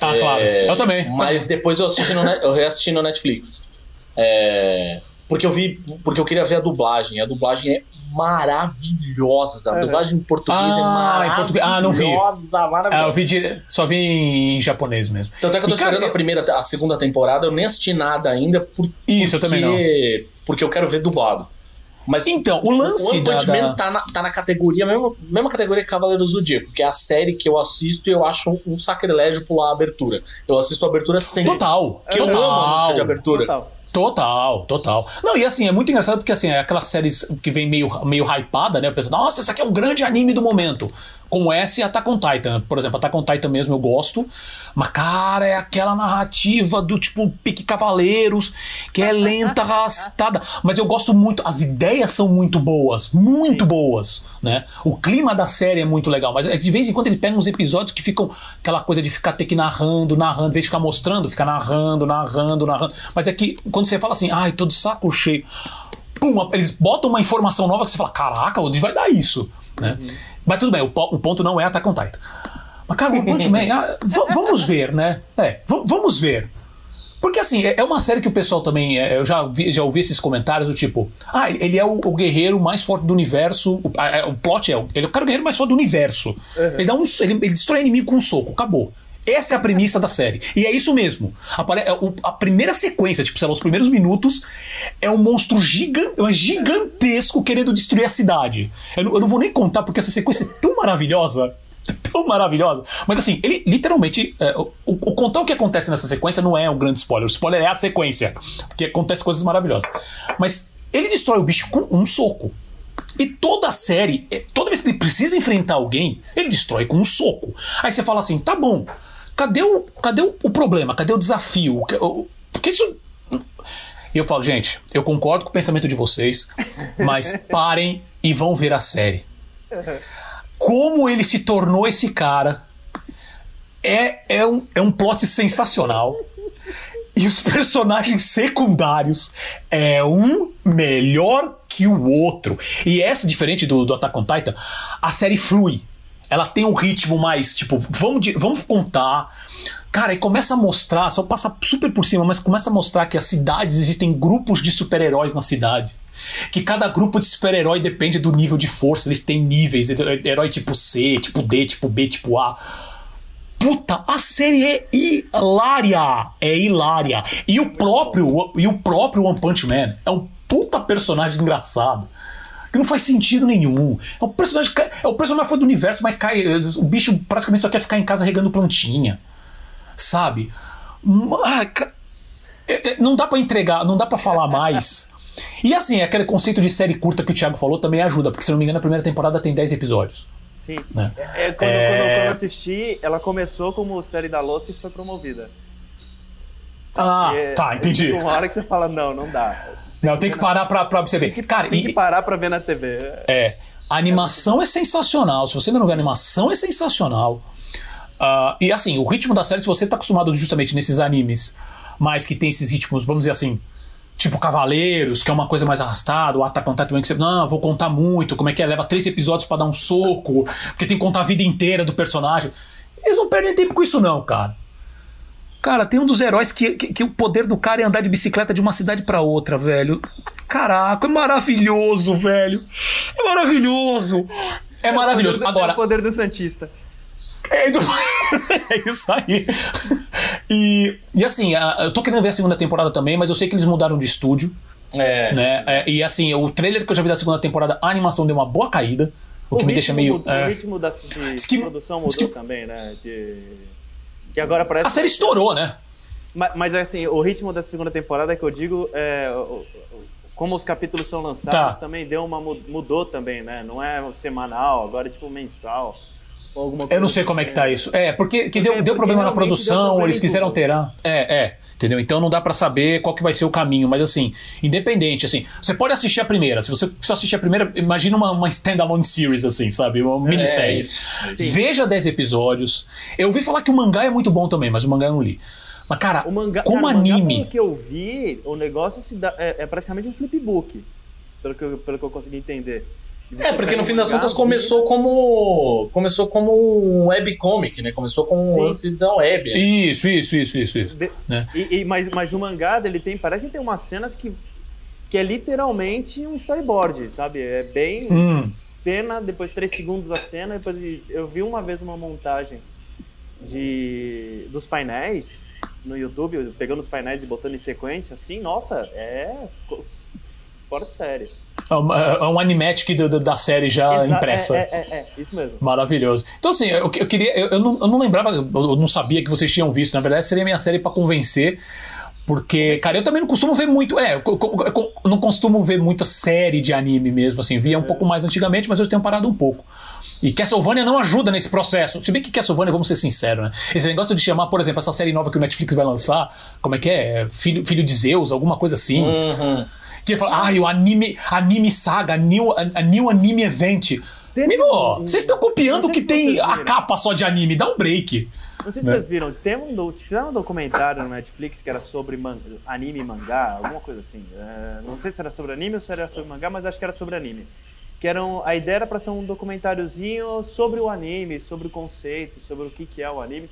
Ah, claro. É, Eu também. Mas depois eu assisti no, eu reassisti no Netflix. É, porque eu vi. Porque eu queria ver a dublagem. A dublagem é maravilhosa. A Uhum. dublagem em português Ah, é em maravilhosa. português. Ah, não vi. maravilhosa. Ah, eu vi de- só vi em japonês mesmo. Tanto é que eu tô E, cara, esperando eu- a primeira, a segunda temporada, eu nem assisti nada ainda, por, Isso, eu porque, também não. porque eu quero ver dublado. Mas Então, o lance o da- da- Man tá na, tá na categoria, mesma, mesma categoria que Cavaleiro do Zodíaco, que é a série que eu assisto e eu acho um, sacrilégio pular a abertura. Eu assisto a abertura sempre. Total. Que eu amo a música de Total. abertura. Total. Total, total. Não, e assim, é muito engraçado porque assim, é aquelas séries que vem meio, meio hypada, né? Eu penso, nossa, esse aqui é um grande anime do momento. Como essa e Attack on Titan. Por exemplo, Attack on Titan mesmo eu gosto. Mas, cara, é aquela narrativa do tipo Pique Cavaleiros, que é lenta, arrastada. Mas eu gosto muito, as ideias são muito boas, muito boas, né? O clima da série é muito legal, mas é de vez em quando ele pega uns episódios que ficam aquela coisa de ficar ter que narrando, narrando, em vez de ficar mostrando, ficar narrando, narrando, narrando. Mas é que quando você fala assim, ai, tô de saco cheio. Pum, eles botam uma informação nova que você fala, caraca, onde vai dar isso? Né? Mas tudo bem, o, o ponto não é Attack on Titan. Mas, cara, o Punch Man, ah, va- vamos ver, né? É, va- vamos ver. Porque assim, é é uma série que o pessoal também. é, Eu já, vi, já ouvi esses comentários do tipo: Ah, ele é o, o guerreiro mais forte do universo. O, a- a- o plot é: ele é o cara guerreiro mais forte do universo. Ele, dá um, ele, ele destrói inimigo com um soco, acabou. Essa é a premissa da série. E é isso mesmo. É a primeira sequência, tipo, sei lá, os primeiros minutos, é um monstro gigan, é gigantesco querendo destruir a cidade. Eu não, eu não vou nem contar porque essa sequência é tão maravilhosa. Tão maravilhosa. Mas assim, ele literalmente. é, o, o- o contar o que acontece nessa sequência não é um grande spoiler. O spoiler é a sequência. Porque acontece coisas maravilhosas. Mas ele destrói o bicho com um soco. E toda a série, é, toda vez que ele precisa enfrentar alguém, ele destrói com um soco. Aí você fala assim: tá bom, cadê o, cadê o, o problema? Cadê o desafio? Porque isso. E eu falo, gente, eu concordo com o pensamento de vocês, mas parem e vão ver a série. Como ele se tornou esse cara é, é, um, é um plot sensacional. E os personagens secundários é um melhor que o outro. E essa, diferente do, do Attack on Titan, a série flui. Ela tem um ritmo mais, tipo, vamos, vamos contar. Cara, e começa a mostrar, só passa super por cima, mas começa a mostrar que as cidades existem grupos de super-heróis na cidade. Que cada grupo de super-herói depende do nível de força, eles têm níveis, herói tipo C, tipo D, tipo B, tipo A. Puta, a série é hilária. É hilária. E o próprio, e o próprio One Punch Man é um puta personagem engraçado. Que não faz sentido nenhum. É um personagem. É o personagem fora do universo, mas cai. O bicho praticamente só quer ficar em casa regando plantinha. Sabe? Ah, ca- é- é- Não dá pra entregar, não dá pra falar mais. E assim, aquele conceito de série curta que o Thiago falou também ajuda, porque se não me engano, a primeira temporada tem 10 episódios. Sim. Né? É, quando, É. quando eu- quando eu assisti, ela começou como série da louça e foi promovida. Ah, tá, entendi. Uma hora que você fala, não, não dá. Não, tem que parar pra, pra você ver. Tem que, Cara, tem e, que parar pra ver na TV. é, a animação é sensacional. Se você ainda não viu a animação, é sensacional. Uh, e assim, o ritmo da série, se você tá acostumado justamente nesses animes, mas que tem esses ritmos, vamos dizer assim, tipo Cavaleiros, que é uma coisa mais arrastada, o Attack on Titan que você, não, vou contar muito, como é que é, leva três episódios para dar um soco, porque tem que contar a vida inteira do personagem. Eles não perdem tempo com isso não, cara. Cara, tem um dos heróis que, que, que, o poder do cara é andar de bicicleta de uma cidade para outra, velho. Caraca, é maravilhoso, velho. É maravilhoso. É, é maravilhoso. Do, Agora. É o poder do Santista. É, do... é isso aí. E, e assim, eu tô querendo ver a segunda temporada também, mas eu sei que eles mudaram de estúdio. É. Né? É, e assim, o trailer que eu já vi da segunda temporada, a animação deu uma boa caída. O, o que me deixa meio. Mudou, é... O ritmo da de que, produção mudou que... também, né? De que agora parece. A série estourou, né? Mas, mas assim, o ritmo da segunda temporada que eu digo é. Como os capítulos são lançados, tá. também deu uma. mudou também, né? Não é semanal, agora é tipo mensal. Eu não sei como é que tá isso. É, porque, que deu, deu problema na produção, problema eles quiseram alterar. É, é. Entendeu? Então não dá para saber qual que vai ser o caminho. Mas assim, independente, assim, você pode assistir a primeira. Se você só assistir a primeira, imagina uma, uma standalone series, assim, sabe? Uma é, minissérie. É Veja 10 episódios. Eu ouvi falar que o mangá é muito bom também, mas o mangá eu não li. Mas, cara, o mangá, como cara, anime. Pelo que eu vi, o negócio dá, é, é, praticamente um flipbook. Pelo que, eu, pelo que eu consegui entender. É, porque no fim das contas começou como. Começou como um webcomic, né? Começou com um lance da web. Né? Isso, isso, isso, isso. isso de, né? e, e, mas, mas o mangá ele tem. Parece que tem umas cenas que. Que é literalmente um storyboard, sabe? É bem hum. cena, depois três segundos a cena, depois eu vi uma vez uma montagem de dos painéis no YouTube, pegando os painéis e botando em sequência, assim, nossa, é fora de série. É, é um animatic do, da série já impressa. É, é, é, isso mesmo. Maravilhoso. Então, assim, eu, eu queria. Eu, eu, não, eu não lembrava, eu não sabia que vocês tinham visto. Na verdade, seria minha série para convencer. Porque, cara, eu também não costumo ver muito. É, eu, não costumo ver muita série de anime mesmo, assim. Via um é. pouco mais antigamente, mas eu tenho parado um pouco. E Castlevania não ajuda nesse processo. Se bem que Castlevania, vamos ser sinceros, né? Esse negócio de chamar, por exemplo, essa série nova que o Netflix vai lançar, como é que é? Filho, Filho de Zeus, alguma coisa assim. Uhum. Que fala, ah, o anime, anime saga, new, a, new anime event. Amigo, vocês estão copiando que tem a capa só de anime, dá um break. Não sei se né? vocês viram, tem um, fizeram um documentário no Netflix que era sobre man, anime e mangá, alguma coisa assim. É, não sei se era sobre anime ou se era sobre mangá, mas acho que era sobre anime. Que era um, a ideia era para ser um documentáriozinho sobre o anime, sobre o conceito, sobre o que, que é o anime.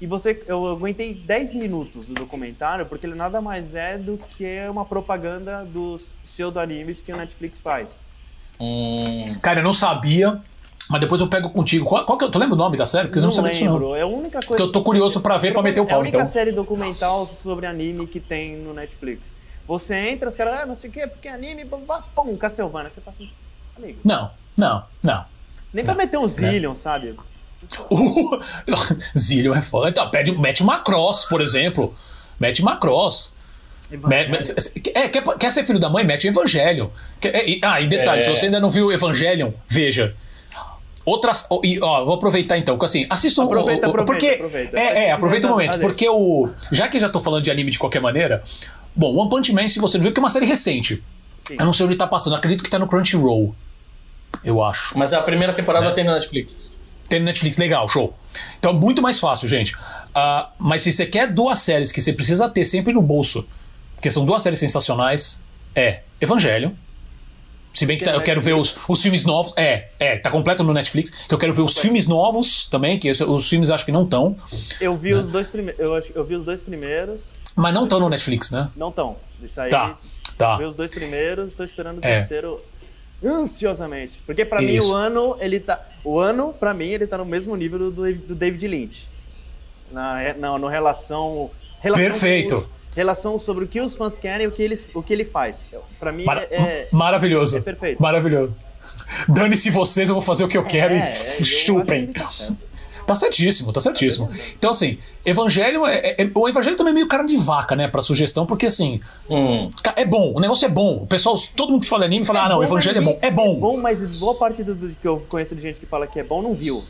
E você, eu aguentei 10 minutos do documentário, porque ele nada mais é do que uma propaganda dos pseudo-animes que o Netflix faz. Hum. Cara, eu não sabia, mas depois eu pego contigo. Qual, qual que é, tu lembra o nome da série? Porque não, eu não sabia disso não. É a única coisa. Porque eu tô curioso para ver, para meter o pau, então. É a única então. série documental sobre anime que tem no Netflix. Você entra, os caras, ah, não sei o quê, porque anime, pum, Castlevania. Você fala assim, amigo. Não, não, não. Nem pra meter um Zillion, né? sabe? Uh, Zillion é foda. Então, pede, mete uma cross, por exemplo. Mete uma cross. É, quer, quer ser filho da mãe? Mete o Evangelho. É, ah, e detalhe, é. se você ainda não viu o Evangelion, veja. Outras. Ó, vou aproveitar então, que assim, assista um. Aproveita, aproveita, porque, aproveita. É, é, aproveita o momento. Porque o. Já que já tô falando de anime de qualquer maneira. Bom, One Punch Man, se você não viu, que é uma série recente. Sim. Eu não sei onde tá passando, acredito que tá no Crunchyroll. Eu acho. Mas a primeira temporada é. tem na Netflix. Tem Netflix, legal, show. Então, muito mais fácil, gente. Uh, mas se você quer duas séries que você precisa ter sempre no bolso, porque são duas séries sensacionais, é Evangelho. Se bem que tá, eu quero ver os, os filmes novos. É, é, tá completo no Netflix. Que eu quero ver os filmes novos também, que os filmes acho que não estão. Eu vi né? os dois primeiros. Eu, eu vi os dois primeiros. Mas não estão no Netflix, né? Não estão. Isso aí. Tá. Tá. Eu vi os dois primeiros, tô esperando o é. terceiro ansiosamente. Porque para mim o ano, ele tá. O ano, para mim, ele tá no mesmo nível do, do David Lynch. Na, na, no relação. relação Perfeito. relação sobre o que os fãs querem e o que, eles, o que ele faz. Para mim Mar é, Maravilhoso. É perfeito. Maravilhoso. Dane-se vocês, eu vou fazer o que eu quero é, e é, chupem. Tá Tá certíssimo, tá certíssimo. Então, assim, Evangelho. É, é, é, o Evangelho também é meio cara de vaca, né? Pra sugestão, porque assim. Hum. É bom, o negócio é bom. O pessoal, todo mundo que fala anime fala, é ah, não, o Evangelho é bom. É bom. É bom, mas boa parte do, do, que eu conheço de gente que fala que é bom não viu.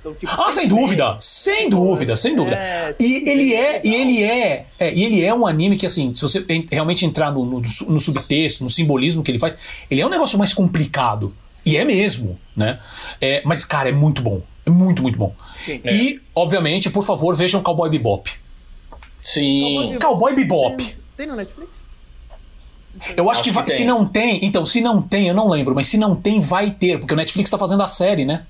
Então, tipo, ah, sem dúvida, sem dúvida, sem dúvida. É, e ele é, e ele é, é, e ele é um anime que assim, se você realmente entrar no, no, no subtexto, no simbolismo que ele faz, ele é um negócio mais complicado. E é mesmo, né? É, mas, cara, é muito bom. É muito, muito bom. Sim. E, obviamente, por favor, vejam Cowboy Bebop. Sim. Cowboy Bebop. Tem, tem no Netflix? Eu acho, Acho que, que vai- tem. se não tem, então, se não tem, eu não lembro, mas se não tem, vai ter, porque o Netflix tá fazendo a série, né?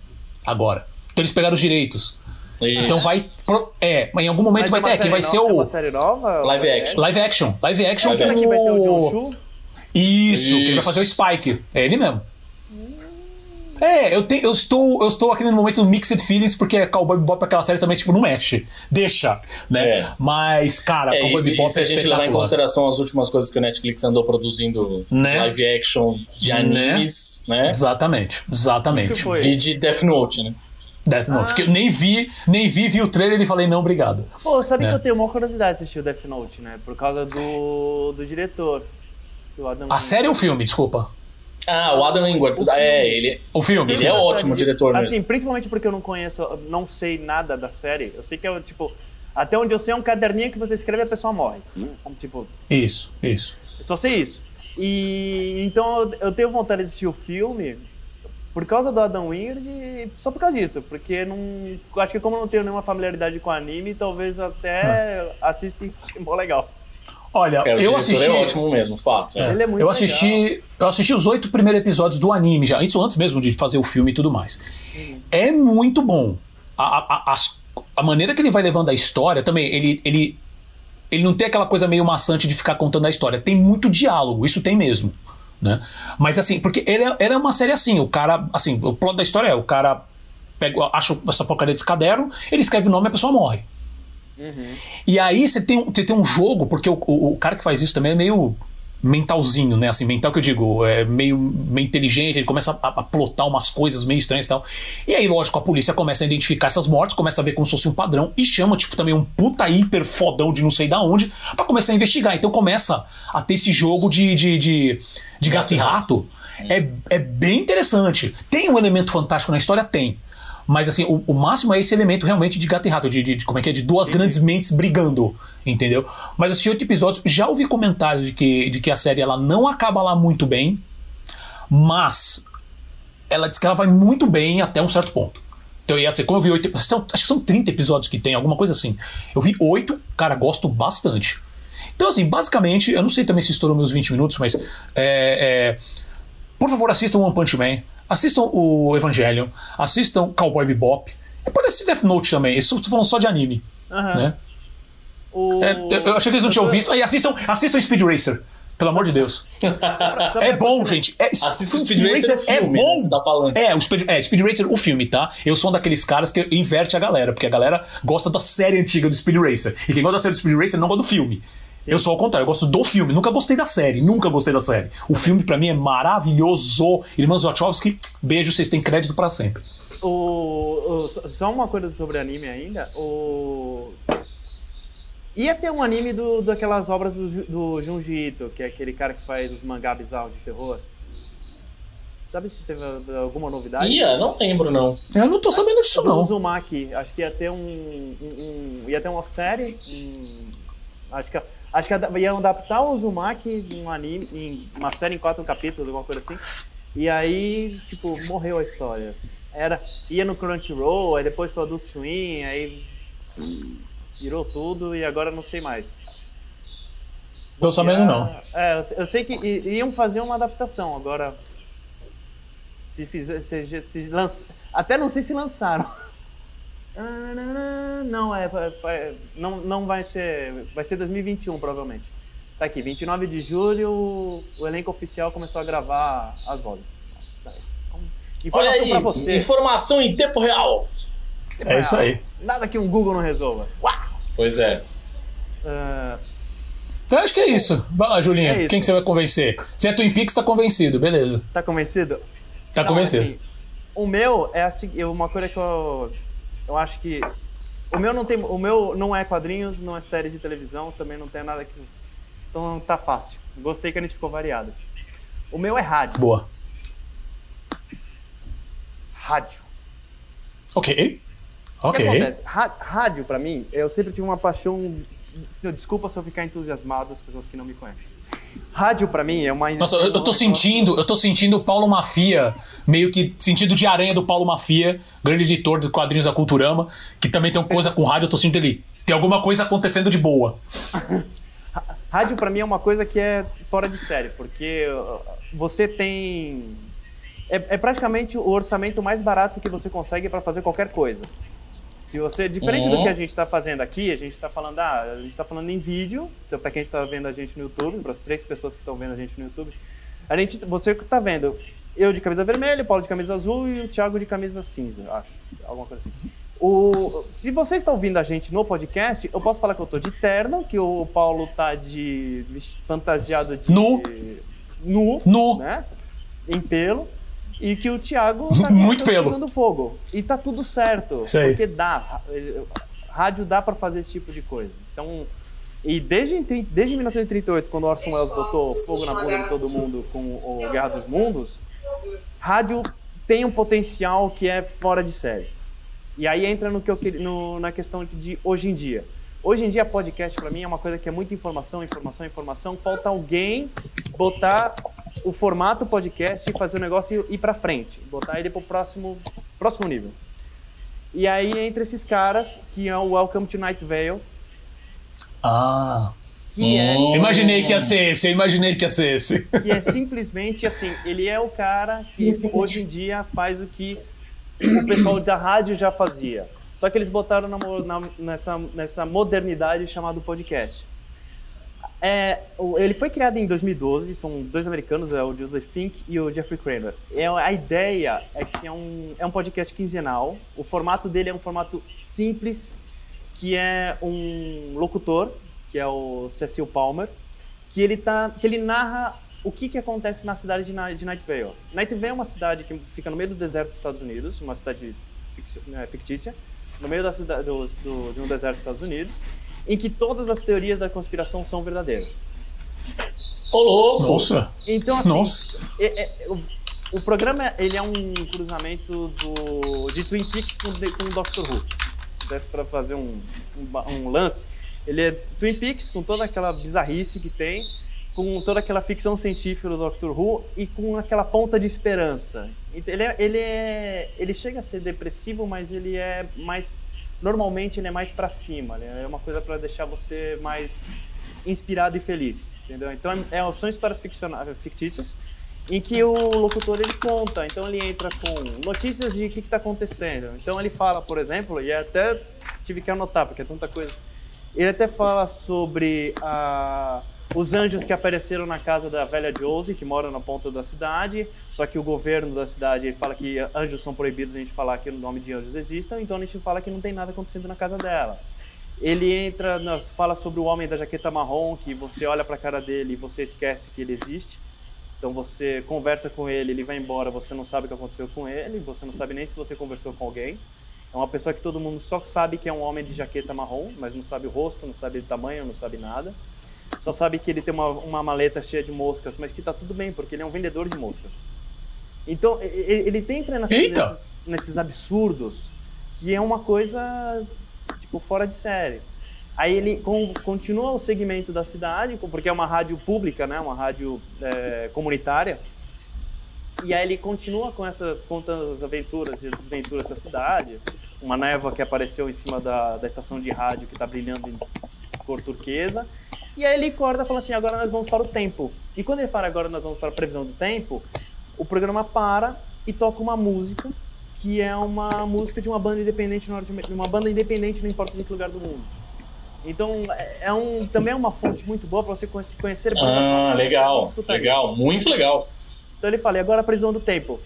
Agora. Então eles pegaram os direitos. Isso. Então vai. pro- é, mas em algum momento Mas vai é ter, que vai nova- ser é uma o. série nova? Live É? action. Live action. Live action Live com que vai o. Chu? Isso, que ele vai Isso. fazer o Spike. É ele mesmo. É, eu, tenho, eu, estou, eu estou aqui no momento mixed feelings, porque Cowboy Bebop, aquela série também, tipo, não mexe. Deixa, né? É. Mas, cara, É, Cowboy e, Bebop e se é a gente levar em consideração as últimas coisas que o Netflix andou produzindo Né? de live action de animes, né? Exatamente, Que exatamente. foi? Vi de Death Note, né? Death Note, Ah. que eu nem vi, nem vi, vi o trailer e falei, não, obrigado. Pô, sabe É. que eu tenho uma curiosidade de assistir o Death Note, né? Por causa do, do diretor. Do Adam A série ou o filme, desculpa? Ah, o Adam Wingard. O É, filme. ele. O filme. Ele é ótimo diretor Assim, mesmo. principalmente porque eu não conheço, não sei nada da série. Eu sei que é, tipo, até onde eu sei é um caderninho que você escreve e a pessoa morre. Como, tipo, Isso, isso. só sei isso. E então eu, tenho vontade de assistir o filme por causa do Adam Wingard e só por causa disso. Porque não. Acho que como eu não tenho nenhuma familiaridade com anime, talvez eu até assista e fique mó legal. Olha, É, o eu diretor assisti. é ótimo mesmo, fato. É, é. Ele é muito eu assisti, eu assisti os oito primeiros episódios do anime já, isso antes mesmo de fazer o filme e tudo mais. É muito bom. A, a, a, as- a maneira que ele vai levando a história também, ele, ele, ele não tem aquela coisa meio maçante de ficar contando a história. Tem muito diálogo, isso tem mesmo. Né? Mas assim, porque ele é, ele é uma série assim, o cara, assim, o plot da história é, o cara pega, acha essa porcaria desse caderno, ele escreve o nome e a pessoa morre. E aí você tem, você tem um jogo, porque o, o, o cara que faz isso também é meio mentalzinho, né? Assim, mental que eu digo, é meio, meio inteligente, ele começa a, a plotar umas coisas meio estranhas e tal. E aí, lógico, a polícia começa a identificar essas mortes, começa a ver como se fosse um padrão e chama, tipo, também um puta hiper fodão de não sei da onde pra começar a investigar. Então começa a ter esse jogo de, de, de, de gato e rato. É, é bem interessante. Tem um elemento fantástico na história? Tem. Mas assim, o, o máximo é esse elemento realmente de gato e rato, de, de- de- como é que é? De duas grandes mentes brigando, entendeu? Mas assisti oito episódios, já ouvi comentários de que, de que a série ela não acaba lá muito bem, mas ela diz que ela vai muito bem até um certo ponto. Então, eu ia dizer, como eu vi oito acho que são 30 episódios que tem, alguma coisa assim. Eu vi oito, cara, gosto bastante. Então, assim, basicamente, eu não sei também se estourou meus 20 minutos, mas é, é, por favor, assistam One Punch Man, assistam o Evangelion, assistam Cowboy Bebop. E pode assistir Death Note também, eles estão falando só de anime. Aham. Né? O... É, eu, achei que eles não tinham visto. Aí assistam, assistam Speed Racer, pelo amor de Deus. É bom, gente. É, Assista o Speed Racer, o filme, né, que você tá falando. É, o Speed, é, Speed Racer, o filme, tá? Eu sou um daqueles caras que inverte a galera, porque a galera gosta da série antiga do Speed Racer. E quem gosta da série do Speed Racer não gosta do filme. Eu sou ao contrário, eu gosto do filme, nunca gostei da série, nunca gostei da série. O filme pra mim é maravilhoso. Irmãos Wachowski, beijo, vocês têm crédito pra sempre. O, o- só uma coisa sobre anime ainda. O... Ia ter um anime do, daquelas obras do, do Junji Ito, que é aquele cara que faz os mangá bizarros de terror. Sabe se teve alguma novidade? Ia, não lembro, não. Eu não tô sabendo disso, não. Uzumaki. Acho que ia ter um, um- um- ia ter uma série. um- acho que acho que iam adaptar o Uzumaki em um anime, em uma série em quatro capítulos, alguma coisa assim. E aí, tipo, morreu a história. Era ia no Crunchyroll, aí depois pro Adult Swim, aí virou tudo e agora não sei mais. Tô sabendo, não. É, eu sei- eu sei que iam fazer uma adaptação, agora. Se fizer. Se, se lança- até não sei se lançaram. Não, é, é- não, não vai ser. Vai ser 2021, provavelmente. Tá aqui, 29 de julho, o elenco oficial começou a gravar as vozes. Aí. Olha Informação aí, pra você. informação em tempo real. É isso aí. Nada que um Google não resolva. Pois é. Ah, Então acho que é isso. Vai lá, Julinha. É isso. Quem que você vai convencer? Se é Twin Peaks, tá convencido, beleza. tá convencido? Tá Não, convencido. assim, o meu é assim, uma coisa que eu, eu acho que o meu não tem, o meu não é quadrinhos, não é série de televisão, também não tem nada que então tá fácil. Gostei que a gente ficou variado. O meu é rádio. Boa. Rádio. Ok. O que Ok. acontece? Ra- Rádio pra mim, eu sempre tive uma paixão Desculpa se eu ficar entusiasmado as pessoas que não me conhecem. Rádio para mim é uma Nossa, eu, eu tô sentindo, eu tô sentindo o Paulo Mafia, meio que sentido de aranha do Paulo Mafia, grande editor de quadrinhos da Culturama, que também tem uma coisa com rádio, eu tô sentindo ele. Tem alguma coisa acontecendo de boa. rádio para mim é uma coisa que é fora de série, porque você tem é, é praticamente o orçamento mais barato que você consegue para fazer qualquer coisa. Se você, diferente uhum. do que a gente está fazendo aqui, a gente está falando, ah, a gente está falando em vídeo, então para quem está vendo a gente no YouTube, para as três pessoas que estão vendo a gente no YouTube, a gente, você está vendo eu de camisa vermelha, o Paulo de camisa azul e o Thiago de camisa cinza, acho, alguma coisa assim. O, se você está ouvindo a gente no podcast, eu posso falar que eu tô de terno, que o Paulo tá de fantasiado de nu, nu, nu. né? Em pelo e que o Thiago tá muito pelo fogo. E tá tudo certo. Sei. Porque dá. Rádio dá para fazer esse tipo de coisa. Então, e desde, desde 1938, quando o Orson Welles botou fogo na bunda de todo mundo com o Guerra dos Mundos, rádio tem um potencial que é fora de série. E aí entra no que eu, no, na questão de hoje em dia. Hoje em dia, podcast para mim é uma coisa que é muita informação, informação, informação. Falta alguém botar o formato podcast e fazer o negócio ir para frente, botar ele pro próximo, próximo nível. E aí, entre esses caras, que é o Welcome to Night Vale. Ah. Que é, hum. imaginei que ia ser esse, eu imaginei que ia ser esse. Que é simplesmente assim, ele é o cara que hoje em dia faz o que o pessoal da rádio já fazia só que eles botaram na, na, nessa, nessa modernidade chamada podcast. É, ele foi criado em 2012, são dois americanos, é o Joseph Fink e o Jeffrey Kramer. É, a ideia é que é um, é um podcast quinzenal, o formato dele é um formato simples, que é um locutor, que é o Cecil Palmer, que ele, tá, que ele narra o que, que acontece na cidade de, de Night Vale. Night Vale é uma cidade que fica no meio do deserto dos Estados Unidos, uma cidade né, fictícia, no meio da cidade, do, do, de um deserto dos Estados Unidos, em que todas as teorias da conspiração são verdadeiras. Ô, louco! Nossa! Então, assim, Nossa. É, é, o, o, programa ele é um cruzamento do, de Twin Peaks com, com Doctor Who. Se desse para fazer um, um, um lance, ele é Twin Peaks com toda aquela bizarrice que tem, com toda aquela ficção científica do Doctor Who e com aquela ponta de esperança. Ele, é, ele, é, ele chega a ser depressivo, mas ele é mais. Normalmente ele é mais para cima, né? é uma coisa para deixar você mais inspirado e feliz, entendeu? Então é, é são histórias fictícias em que o locutor ele conta, então ele entra com notícias de o que está acontecendo. Então ele fala, por exemplo, e até tive que anotar porque é tanta coisa. Ele até fala sobre a os anjos que apareceram na casa da velha Josie, que mora na ponta da cidade, só que o governo da cidade fala que anjos são proibidos a gente falar que o nome de anjos existam, então a gente fala que não tem nada acontecendo na casa dela. Ele entra, nas, fala sobre o homem da jaqueta marrom, que você olha para a cara dele e você esquece que ele existe. Então você conversa com ele, ele vai embora, você não sabe o que aconteceu com ele, você não sabe nem se você conversou com alguém. É uma pessoa que todo mundo só sabe que é um homem de jaqueta marrom, mas não sabe o rosto, não sabe o tamanho, não sabe nada. Só sabe que ele tem uma, uma maleta cheia de moscas, mas que tá tudo bem, porque ele é um vendedor de moscas. Então, ele, ele entra nesses, nesses absurdos, que é uma coisa, tipo, fora de série. Aí ele com, continua o segmento da cidade, porque é uma rádio pública, né? Uma rádio é, comunitária. E aí ele continua com essa contando as aventuras e as desventuras da cidade. Uma névoa que apareceu em cima da, da estação de rádio que está brilhando em cor turquesa. E aí ele acorda e fala assim: agora nós vamos para o tempo. E quando ele fala agora nós vamos para a previsão do tempo, o programa para e toca uma música que é uma música de uma banda independente norte uma banda independente não importa de que lugar do mundo. Então é, é um também é uma fonte muito boa para você conhecer Ah, legal, legal, muito legal. Então ele fala: e agora a previsão do tempo.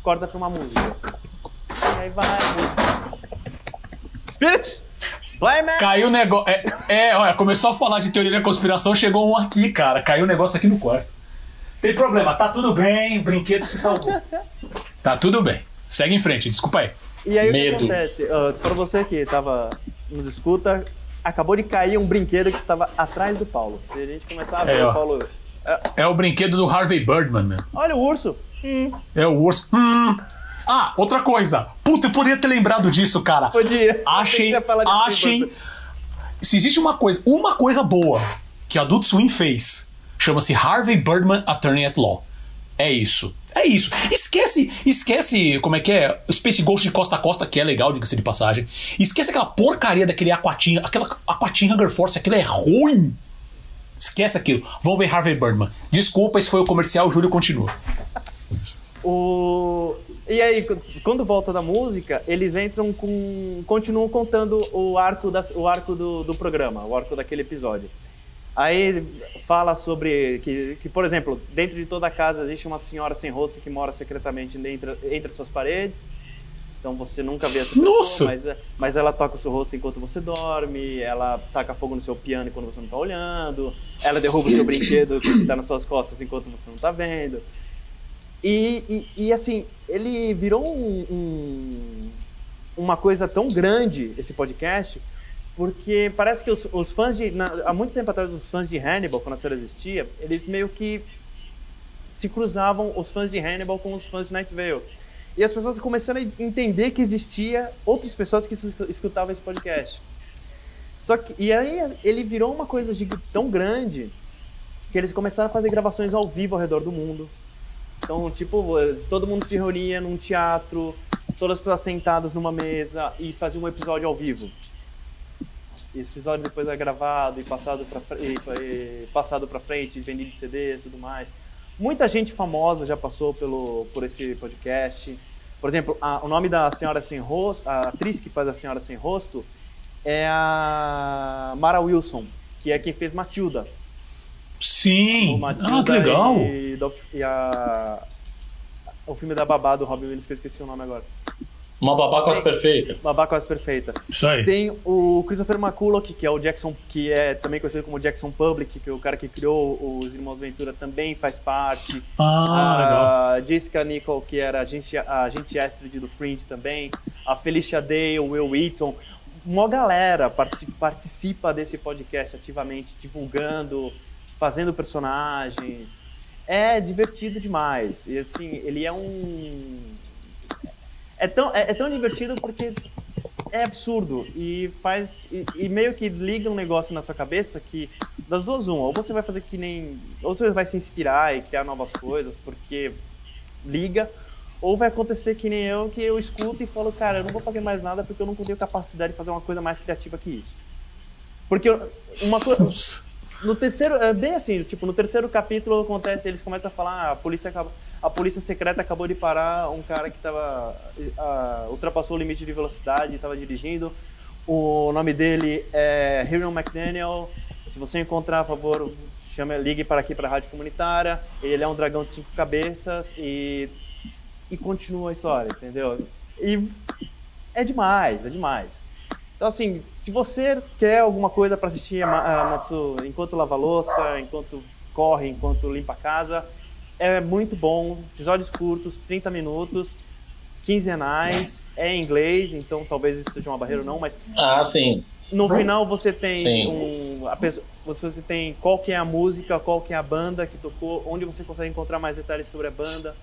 Acorda para uma música. E aí vai. Caiu o negócio. É, é, olha, começou a falar de teoria da conspiração, chegou um aqui, cara. Caiu o um negócio aqui no quarto. Tem problema, tá tudo bem, o brinquedo se salvou. Tá tudo bem. Segue em frente, desculpa aí. E aí Medo. o que acontece? Uh, pra você que tava nos escuta, acabou de cair um brinquedo que estava atrás do Paulo. Se a gente começar a ver é, o Paulo. É... é... o brinquedo do Harvey Birdman, meu. Olha o urso. Hum. É o urso. Hum. Ah, outra coisa. Puta, eu poderia ter lembrado disso, cara. Podia. Achem, achem. Se existe uma coisa, uma coisa boa que Adult Swim fez, chama-se Harvey Birdman Attorney at Law. É isso. É isso. Esquece, esquece como é que é Space Ghost de costa a costa, que é legal, diga-se de passagem. Esquece aquela porcaria daquele Aquatinha, aquela Aquatinha Hunger Force, aquilo é ruim. Esquece aquilo. Vão ver Harvey Birdman. Desculpa, esse foi o comercial, o Júlio continua. O... E aí, quando volta da música, eles entram com. continuam contando o arco, da, o arco do, do programa, o arco daquele episódio. Aí fala sobre que, que, por exemplo, dentro de toda a casa existe uma senhora sem rosto que mora secretamente entre, entre suas paredes. Então você nunca vê essa pessoa, Nossa! Mas, mas ela toca o seu rosto enquanto você dorme, ela taca fogo no seu piano quando você não está olhando, ela derruba o seu brinquedo que está nas suas costas enquanto você não está vendo. E, e, e, assim, ele virou um, um, uma coisa tão grande, esse podcast, porque parece que os, os fãs de. Na, há muito tempo atrás, os fãs de Hannibal, quando a série existia, eles meio que se cruzavam os fãs de Hannibal com os fãs de Night Vale. E as pessoas começaram a entender que existia outras pessoas que escutavam esse podcast. Só que, e aí ele virou uma coisa de, tão grande que eles começaram a fazer gravações ao vivo ao redor do mundo. Então, tipo, todo mundo se reunia num teatro, todas as pessoas sentadas numa mesa e faziam um episódio ao vivo. Esse episódio depois é gravado e passado para e, e passado para frente, vendido CDs e tudo mais. Muita gente famosa já passou pelo por esse podcast. Por exemplo, a, o nome da senhora sem rosto, a atriz que faz a senhora sem rosto é a Mara Wilson, que é quem fez Matilda. Sim. ah, que legal. E, e a, o filme da babá do Robin Williams que eu esqueci o nome agora. Uma babá quase perfeita. Babá quase perfeita. Isso aí. Tem o Christopher McCulloch, que é o Jackson, que é também conhecido como Jackson Public, que é o cara que criou os Irmãos Ventura, também faz parte. Ah, a legal. Jessica Nicole, que era a gente, a Astrid do Fringe também. A Felicia Day, o Will Wheaton. Uma galera participa desse podcast ativamente, divulgando, fazendo personagens. É divertido demais. E assim, ele é um é tão, é, é, tão divertido porque é absurdo e faz e, e, meio que liga um negócio na sua cabeça que das duas uma ou você vai fazer que nem ou você vai se inspirar e criar novas coisas porque liga ou vai acontecer que nem eu que eu escuto e falo cara eu não vou fazer mais nada porque eu não tenho capacidade de fazer uma coisa mais criativa que isso porque uma coisa no terceiro é bem assim tipo no terceiro capítulo acontece eles começam a falar ah, a polícia acaba a polícia secreta acabou de parar um cara que estava uh, ultrapassou o limite de velocidade estava dirigindo. O nome dele é Hiram McDaniel. Se você encontrar, por favor, chame, ligue para aqui para a rádio comunitária. Ele é um dragão de cinco cabeças e e continua a história, entendeu? E é demais, é demais. Então, assim, se você quer alguma coisa para assistir a Natsu enquanto lava louça, enquanto corre, enquanto limpa a casa, é muito bom, episódios curtos, 30 minutos, quinzenais, é em inglês, então talvez isso seja uma barreira ou não, mas. Ah, sim. No final você tem sim. um. A pessoa, você tem qual que é a música, qual que é a banda que tocou, onde você consegue encontrar mais detalhes sobre a banda.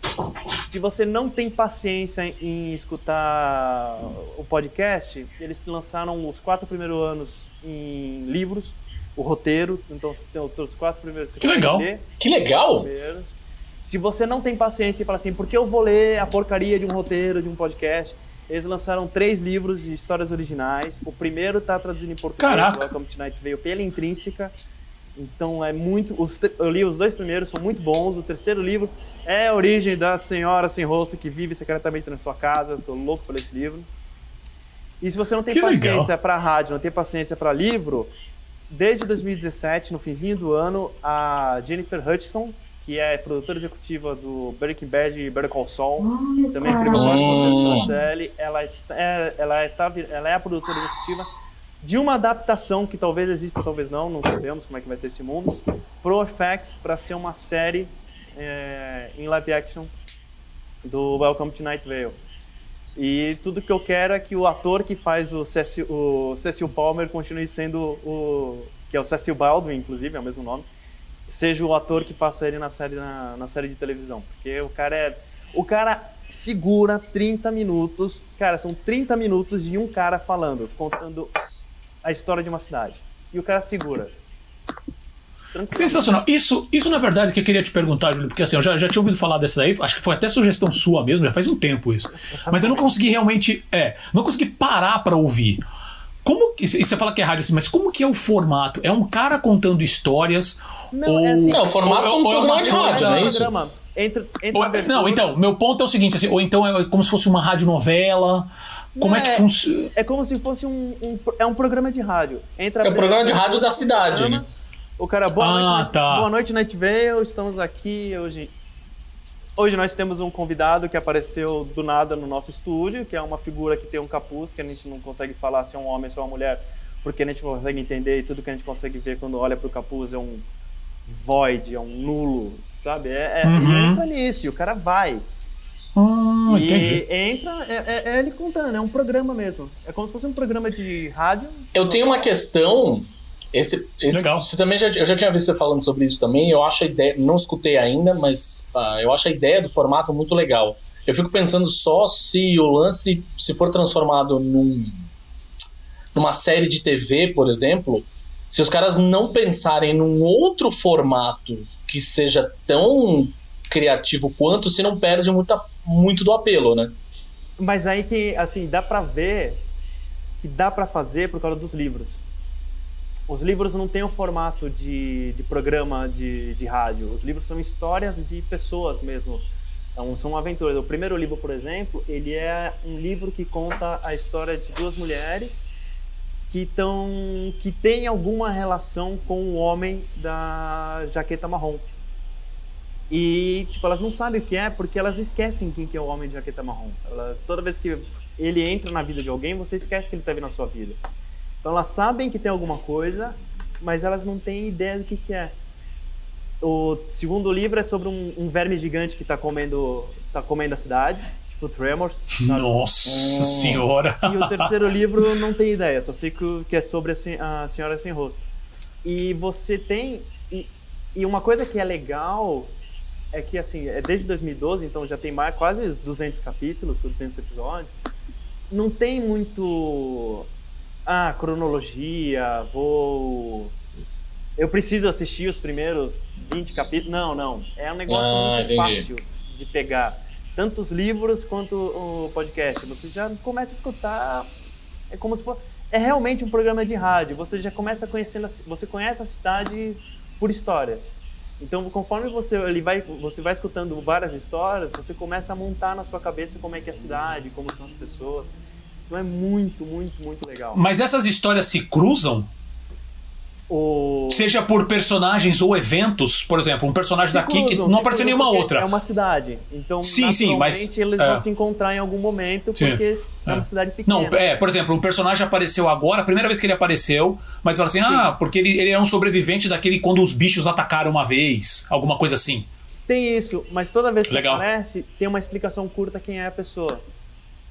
Se você não tem paciência em escutar o podcast, eles lançaram os quatro primeiros anos em livros, o roteiro, então você tem os quatro primeiros. Que legal! Ler, que legal! Se você não tem paciência e fala assim, por que eu vou ler a porcaria de um roteiro, de um podcast? Eles lançaram três livros de histórias originais. O primeiro está traduzido em português, Caraca. Welcome to Night veio pela Intrínseca. Então é muito. Os, eu li os dois primeiros, são muito bons. O terceiro livro é a origem da senhora sem rosto que vive secretamente na sua casa. Estou louco por esse livro. E se você não tem Que paciência para rádio, não tem paciência para livro, desde 2017, no finzinho do ano, a Jennifer Hutchison, que é produtora executiva do Breaking Bad e Better Call Saul. Ai, também escreveu vários roteiros da série. Ela é, ela, é, tá vir- ela é a produtora executiva de uma adaptação que talvez exista, talvez não, não sabemos como é que vai ser esse mundo, pro FX para ser uma série é, em live action do Welcome to Night Vale. E tudo que eu quero é que o ator que faz o Cecil, o Cecil Palmer continue sendo o. que é o Cecil Baldwin, inclusive, é o mesmo nome seja o ator que faça ele na série, na, na série de televisão. Porque o cara é. O cara segura 30 minutos. Cara, são 30 minutos de um cara falando, contando a história de uma cidade. E o cara segura. Sensacional. Isso, isso, na verdade, que eu queria te perguntar, Júlio, porque assim, eu já, já tinha ouvido falar dessa daí, acho que foi até sugestão sua mesmo, já faz um tempo isso. Mas eu não consegui realmente. É, não consegui parar para ouvir. Como que. E você fala que é rádio assim, mas como que é o formato? É um cara contando histórias? Não, ou, é assim, não o formato ou, é um programa de rádio, não é isso? Entre, entre ou, não, então, meu ponto é o seguinte, assim, ou então é como se fosse uma radionovela. Como é, é que funciona? É como se fosse um, um, É um programa de rádio. Entra é um programa de rádio da cidade, né? O cara, boa ah, noite, tá. boa noite, Night Vale. Estamos aqui hoje. Hoje nós temos um convidado que apareceu do nada no nosso estúdio, que é uma figura que tem um capuz, que a gente não consegue falar se é um homem ou se é uma mulher, porque a gente não consegue entender e tudo que a gente consegue ver quando olha pro capuz é um void, é um nulo, sabe? É, é uhum. entra nisso, o cara vai. Ah, e entendi. entra, é, é, é, ele contando, é um programa mesmo. É como se fosse um programa de rádio. Eu tenho uma questão esse, esse, Legal. Você também já, eu já tinha visto você falando sobre isso também. Eu acho a ideia, não escutei ainda, mas uh, eu acho a ideia do formato muito legal. Eu fico pensando só se o lance se for transformado num, numa série de TV, por exemplo, se os caras não pensarem num outro formato que seja tão criativo quanto, se não perde muita, muito do apelo, né? Mas aí que, assim, dá pra ver que dá para fazer por causa dos livros os livros não têm o formato de, de programa de, de rádio. Os livros são histórias de pessoas mesmo. Então, são aventuras. O primeiro livro, por exemplo, ele é um livro que conta a história de duas mulheres que estão que tem alguma relação com o homem da jaqueta marrom. E tipo, elas não sabem o que é porque elas esquecem quem que é o homem de jaqueta marrom. Elas, toda vez que ele entra na vida de alguém, você esquece que ele esteve na sua vida. Então elas sabem que tem alguma coisa, mas elas não têm ideia do que, que é. O segundo livro é sobre um, um verme gigante que está comendo, tá comendo a cidade, tipo Tremors. Sabe? Nossa oh. senhora! E o terceiro livro não tem ideia, só sei que, que é sobre a, a Senhora Sem Rosto. E você tem. E, e uma coisa que é legal é que, assim, é desde 2012, então já tem mais, quase 200 capítulos, 200 episódios. Não tem muito ah, cronologia, vou. Eu preciso assistir os primeiros 20 capítulos. Não, não. É um negócio ah, muito entendi. fácil de pegar. Tanto os livros quanto o podcast. Você já começa a escutar. É como se fosse. É realmente um programa de rádio. Você já começa conhecendo. Você conhece a cidade por histórias. Então, conforme você ele vai, você vai escutando várias histórias, você começa a montar na sua cabeça como é que é a cidade, como são as pessoas. Então é muito, muito, muito legal. Mas essas histórias se cruzam? O... Seja por personagens ou eventos, por exemplo, um personagem se daqui cruzam, que não apareceu nenhuma outra. É uma cidade. Então, sim, sim, mas eles é. vão se encontrar em algum momento sim. porque é. é uma cidade pequena. Não, é, por exemplo, um personagem apareceu agora, a primeira vez que ele apareceu, mas fala assim: sim. "Ah, porque ele, ele é um sobrevivente daquele quando os bichos atacaram uma vez", alguma coisa assim. Tem isso, mas toda vez que legal. aparece, tem uma explicação curta quem é a pessoa.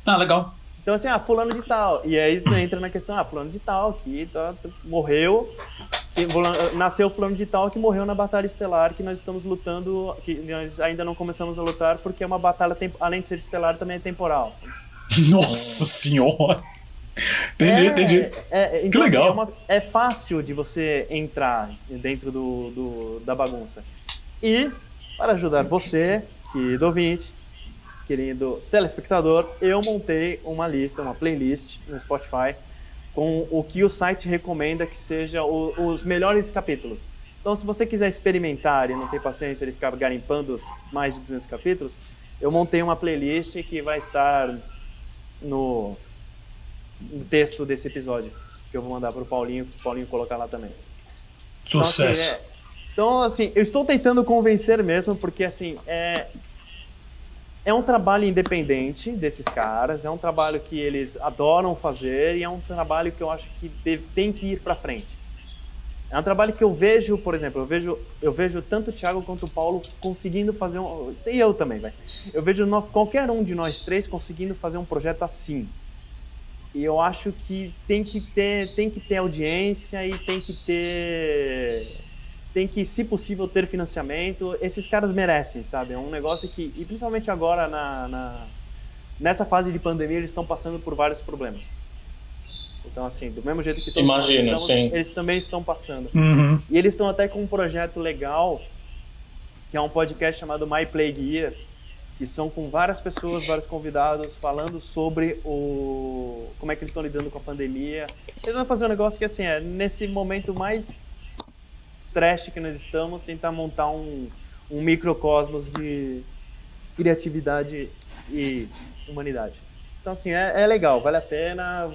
Ah, legal. Então, assim, ah, fulano de tal. E aí entra na questão, ah, fulano de tal, que tá, morreu. Que, nasceu fulano de tal que morreu na Batalha Estelar, que nós estamos lutando, que nós ainda não começamos a lutar, porque é uma batalha, além de ser estelar, também é temporal. Nossa senhora! Entendi, é, entendi. É, então, que legal. Assim, é, uma, é, fácil de você entrar dentro do, do, da bagunça. E, para ajudar você, querido ouvinte, querido telespectador, eu montei uma lista, uma playlist no Spotify com o que o site recomenda que seja o, os melhores capítulos. Então, se você quiser experimentar e não tem paciência de ficar garimpando os mais de 200 capítulos, eu montei uma playlist que vai estar no, no texto desse episódio, que eu vou mandar para o Paulinho, para o Paulinho colocar lá também. Sucesso! Então assim, é, então, assim, eu estou tentando convencer mesmo, porque, assim, é, é um trabalho independente desses caras, é um trabalho que eles adoram fazer e é um trabalho que eu acho que deve, tem que ir para frente. É um trabalho que eu vejo, por exemplo, eu vejo, eu vejo tanto o Thiago quanto o Paulo conseguindo fazer um. E eu também, velho. Eu vejo no, qualquer um de nós três conseguindo fazer um projeto assim. E eu acho que tem que ter, tem que ter audiência e tem que ter tem que, se possível, ter financiamento. Esses caras merecem, sabe? É um negócio que, e principalmente agora na, na nessa fase de pandemia, eles estão passando por vários problemas. Então, assim, do mesmo jeito que todos Imagino, nós estamos, sim. eles também estão passando. Uhum. E eles estão até com um projeto legal, que é um podcast chamado My Play Gear, que são com várias pessoas, vários convidados, falando sobre o como é que eles estão lidando com a pandemia. Eles vão fazer um negócio que, assim, é nesse momento mais trash que nós estamos, tentar montar um, um microcosmos de criatividade e humanidade. Então, assim, é, é legal, vale a pena.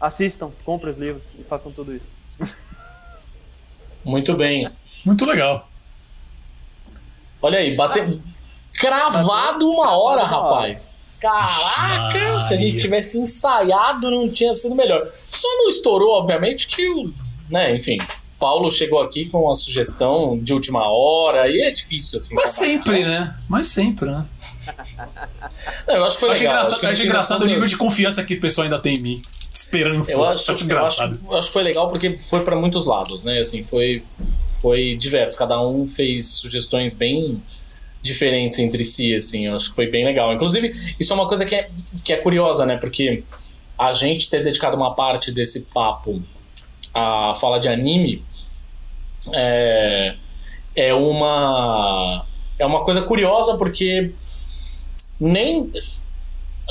Assistam, comprem os livros e façam tudo isso. Muito bem. Muito legal. Olha aí, bateu. Cravado uma hora, Cravado uma hora. rapaz. Caraca, se a gente tivesse ensaiado, não tinha sido melhor. Só não estourou, obviamente, que o. Né, enfim. Paulo chegou aqui com uma sugestão de última hora, e é difícil assim. Mas trabalhar. sempre, né? Mas sempre, né? Não, eu acho que foi acho legal. engraçado, Acho que acho engraçado o nível de confiança que o pessoal ainda tem em mim. Esperança. Eu acho, acho, eu acho que foi legal porque foi pra muitos lados, né? Assim, foi, foi diverso. Cada um fez sugestões bem diferentes entre si, assim. Eu acho que foi bem legal. Inclusive, isso é uma coisa que é, que é curiosa, né? Porque a gente ter dedicado uma parte desse papo a falar de anime é, é uma é uma coisa curiosa porque nem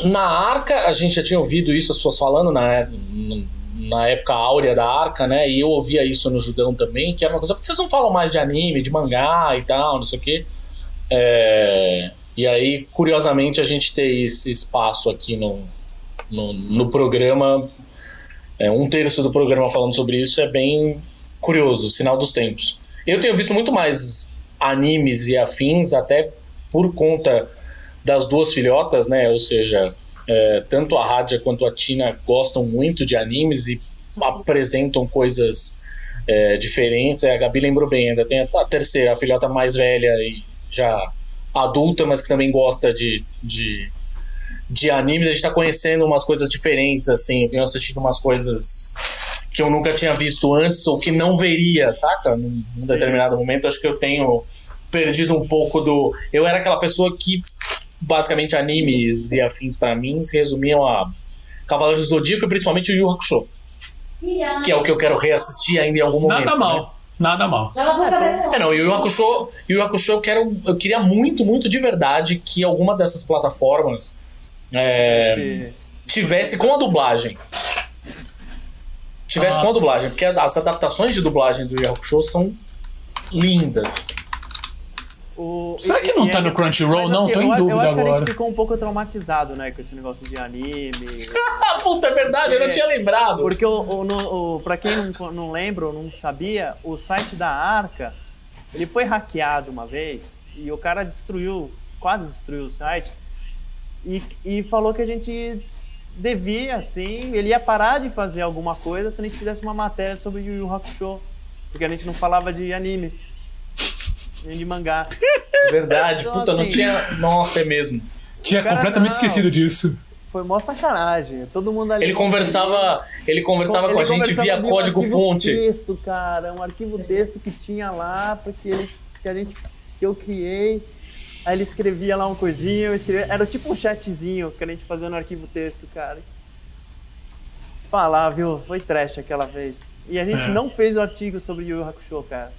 na Arca, a gente já tinha ouvido isso, as pessoas falando na, na época áurea da Arca, né? E eu ouvia isso no Judão também, que era uma coisa. Porque vocês não falam mais de anime, de mangá e tal, não sei o quê. É, e aí, curiosamente, a gente ter esse espaço aqui no, no, no programa, é, um terço do programa falando sobre isso, é bem curioso, sinal dos tempos. Eu tenho visto muito mais animes e afins, até por conta das duas filhotas, né? Ou seja, é, tanto a Radia quanto a Tina gostam muito de animes e apresentam coisas é, diferentes. É, a Gabi lembrou bem, ainda tem a terceira, a filhota mais velha e já adulta, mas que também gosta de, de, de animes. A gente tá conhecendo umas coisas diferentes, assim. Eu tenho assistido umas coisas que eu nunca tinha visto antes ou que não veria, saca? Num, num determinado momento. Acho que eu tenho perdido um pouco do. Eu era aquela pessoa que basicamente animes e afins pra mim se resumiam a Cavaleiros do Zodíaco e principalmente o Yu Hakusho, que é o que eu quero reassistir ainda em algum momento. Nada né? mal. Nada mal. É, não, e o Yu Hakusho, Yu Hakusho eu, quero, eu queria muito, muito de verdade que alguma dessas plataformas é, Esse- tivesse com a dublagem. Tivesse Ah. com a dublagem, porque as adaptações de dublagem do Yu Hakusho são lindas. assim. o- Será que não e tá é- no Crunchyroll? mas, Não, tô eu, em dúvida eu acho que a agora. gente ficou um pouco traumatizado, né, com esse negócio de anime. Ah, puta, é verdade, eu não É. tinha lembrado. Porque, o, o, no- o, pra quem não, não lembra ou não sabia, o site da Arca, ele foi hackeado uma vez e o cara destruiu, quase destruiu o site e, e falou que a gente devia, assim, ele ia parar de fazer alguma coisa se a gente fizesse uma matéria sobre Yu Yu Hakusho, porque a gente não falava de anime, nem de mangá. Verdade, Então, puta, não assim- tinha. Nossa, é mesmo. Tinha Cara, completamente não. esquecido disso. Foi mó sacanagem, todo mundo ali... Ele conversava, ele conversava com a Ele gente conversava via um código arquivo fonte. texto, cara, um arquivo texto que tinha lá, porque ele, que a gente que eu criei. Aí ele escrevia lá uma coisinha, eu escrevia, era tipo um chatzinho que a gente fazia no arquivo texto, cara. Falar, viu? Foi trash aquela vez. E a gente É. não fez o artigo sobre Yu Yu Hakusho, cara.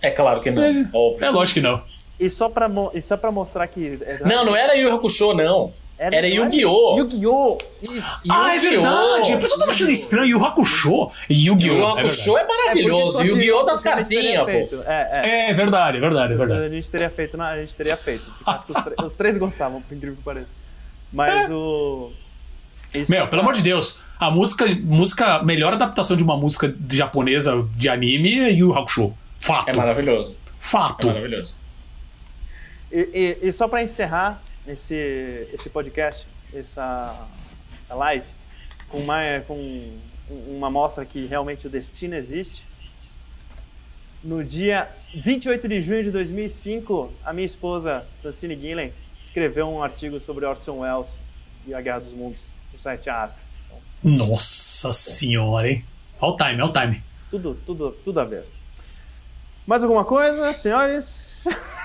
É claro que não, É óbvio. lógico que não. E só pra, mo- e só pra mostrar que. era- Não, não era Yu Yu Hakusho, não. Era não Yu-Gi-Oh! Yu-Gi-Oh! Ah, é verdade. A pessoa tava achando estranho. Yu Hakusho e Yu-Gi-Oh! Yu Yu é Hakusho verdade. é maravilhoso. É, Yu-Gi-Oh! das cartinhas, pô. É, é. É verdade, é verdade, é verdade. A gente teria feito, não, a gente teria feito. Acho que os, tre- os três gostavam, por incrível que pareça. Mas o. isso Meu, pelo amor de Deus, a música, música, melhor adaptação de uma música japonesa de anime é Yu Hakusho. Fato. É maravilhoso. É Fato. maravilhoso. E, e- e só pra encerrar esse, esse podcast, essa, essa live, com uma, com um- uma mostra que realmente o destino existe. No dia 28 de junho de 2005, a minha esposa, Francine Gillen, escreveu um artigo sobre Orson Welles e a Guerra dos Mundos no site Arca. Nossa senhora, hein? O time, o time. Tudo, tudo, tudo a ver. Mais alguma coisa, senhores?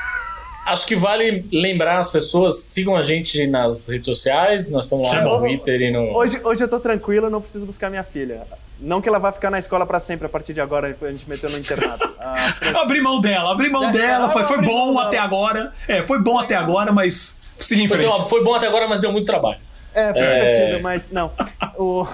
Acho que vale lembrar as pessoas, sigam a gente nas redes sociais, nós estamos lá Sim, no. Twitter e no. Hoje, hoje eu tô tranquilo, não preciso buscar minha filha. Não que ela vai ficar na escola pra sempre a partir de agora, a gente meteu no internato. Ah, Abri mão dela, abri mão É, dela, foi, foi bom dela. até agora. É, foi bom até agora, mas siga em Foi, frente. foi bom até agora, mas deu muito trabalho. é, foi É. mas não. O,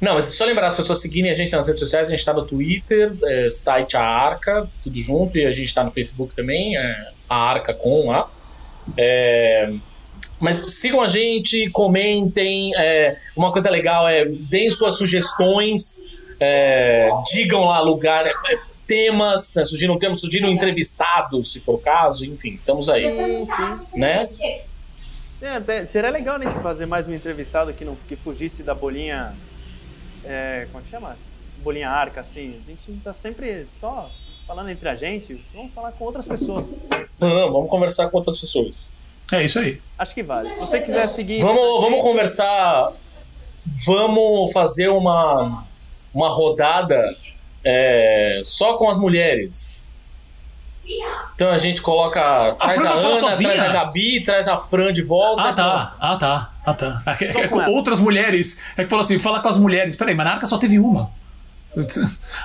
Não, mas só lembrar as pessoas seguirem a gente nas redes sociais, a gente tá no Twitter, é, site A Arca, tudo junto, e a gente tá no Facebook também, é, A Arca com A. É, mas sigam a gente, comentem. é, uma coisa legal é deem suas sugestões, é, digam lá lugar, é, é, temas, né, sugiram temas, sugiram entrevistados, se for o caso, enfim, estamos aí, sim, sim. né? É, até- seria legal né, a gente fazer mais um entrevistado que, não, que fugisse da bolinha. É, como é que chama? Bolinha arca, assim. A gente tá sempre só falando entre a gente. Vamos falar com outras pessoas. Não, vamos conversar com outras pessoas. É isso aí. Acho que vale. Se você quiser seguir. Vamos, vamos conversar. Vamos fazer uma, uma rodada é, só com as mulheres. Então a gente coloca. Traz Fran a, Ana, sozinha? traz a Gabi, traz a Fran de volta. Ah, tá. Ah, tá. Ah, tá. É, que- é ela. outras mulheres. É que falou assim: fala com as mulheres. Peraí, mas na Arca só teve uma.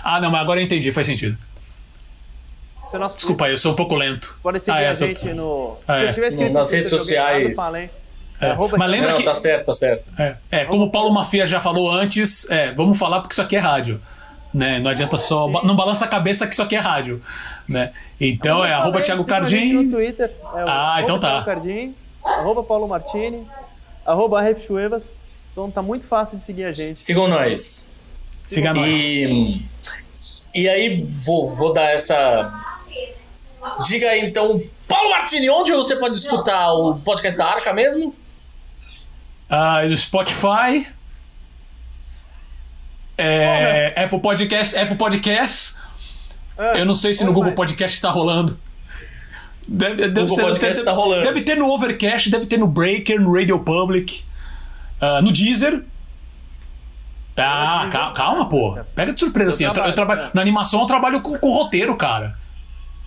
Ah, não, mas agora eu entendi, faz sentido. É o nosso Desculpa aí, eu sou um pouco lento. Pode seguir Ah, é, a sou- gente no. Ah, Se é. Nas redes sociais. É. Arroba Mas lembra Não, que. tá certo, tá certo. É, é, como o Paulo Mafia já falou antes, é, vamos falar porque isso aqui é rádio. Né? Não adianta só. ba- Não balança a cabeça que isso aqui é rádio. Né? Então é arroba Thiago gente No Cardim. Twitter. É o Ah, então tá. Thiago Cardim, arroba Paulo Martini, arroba Repchuevas. Então tá muito fácil de seguir a gente. Sigam nós. Siga nós. E, e aí, vou, vou dar essa. Diga aí então, Paulo Martini, onde você pode escutar o podcast da Arca mesmo? Ah, no Spotify. É, Apple Podcast, Apple Podcast. É, Eu não sei se no Google mais. Podcast está rolando. Deve, deve Google ser- Podcast deve- tá rolando. Deve ter no Overcast, deve ter no Breaker, no Radio Public, ah, no Deezer. Ah, ca- calma, pô. Pega de surpresa assim. Eu, tra- eu trabalho, trabalho, é. Na animação eu trabalho com, com roteiro, cara.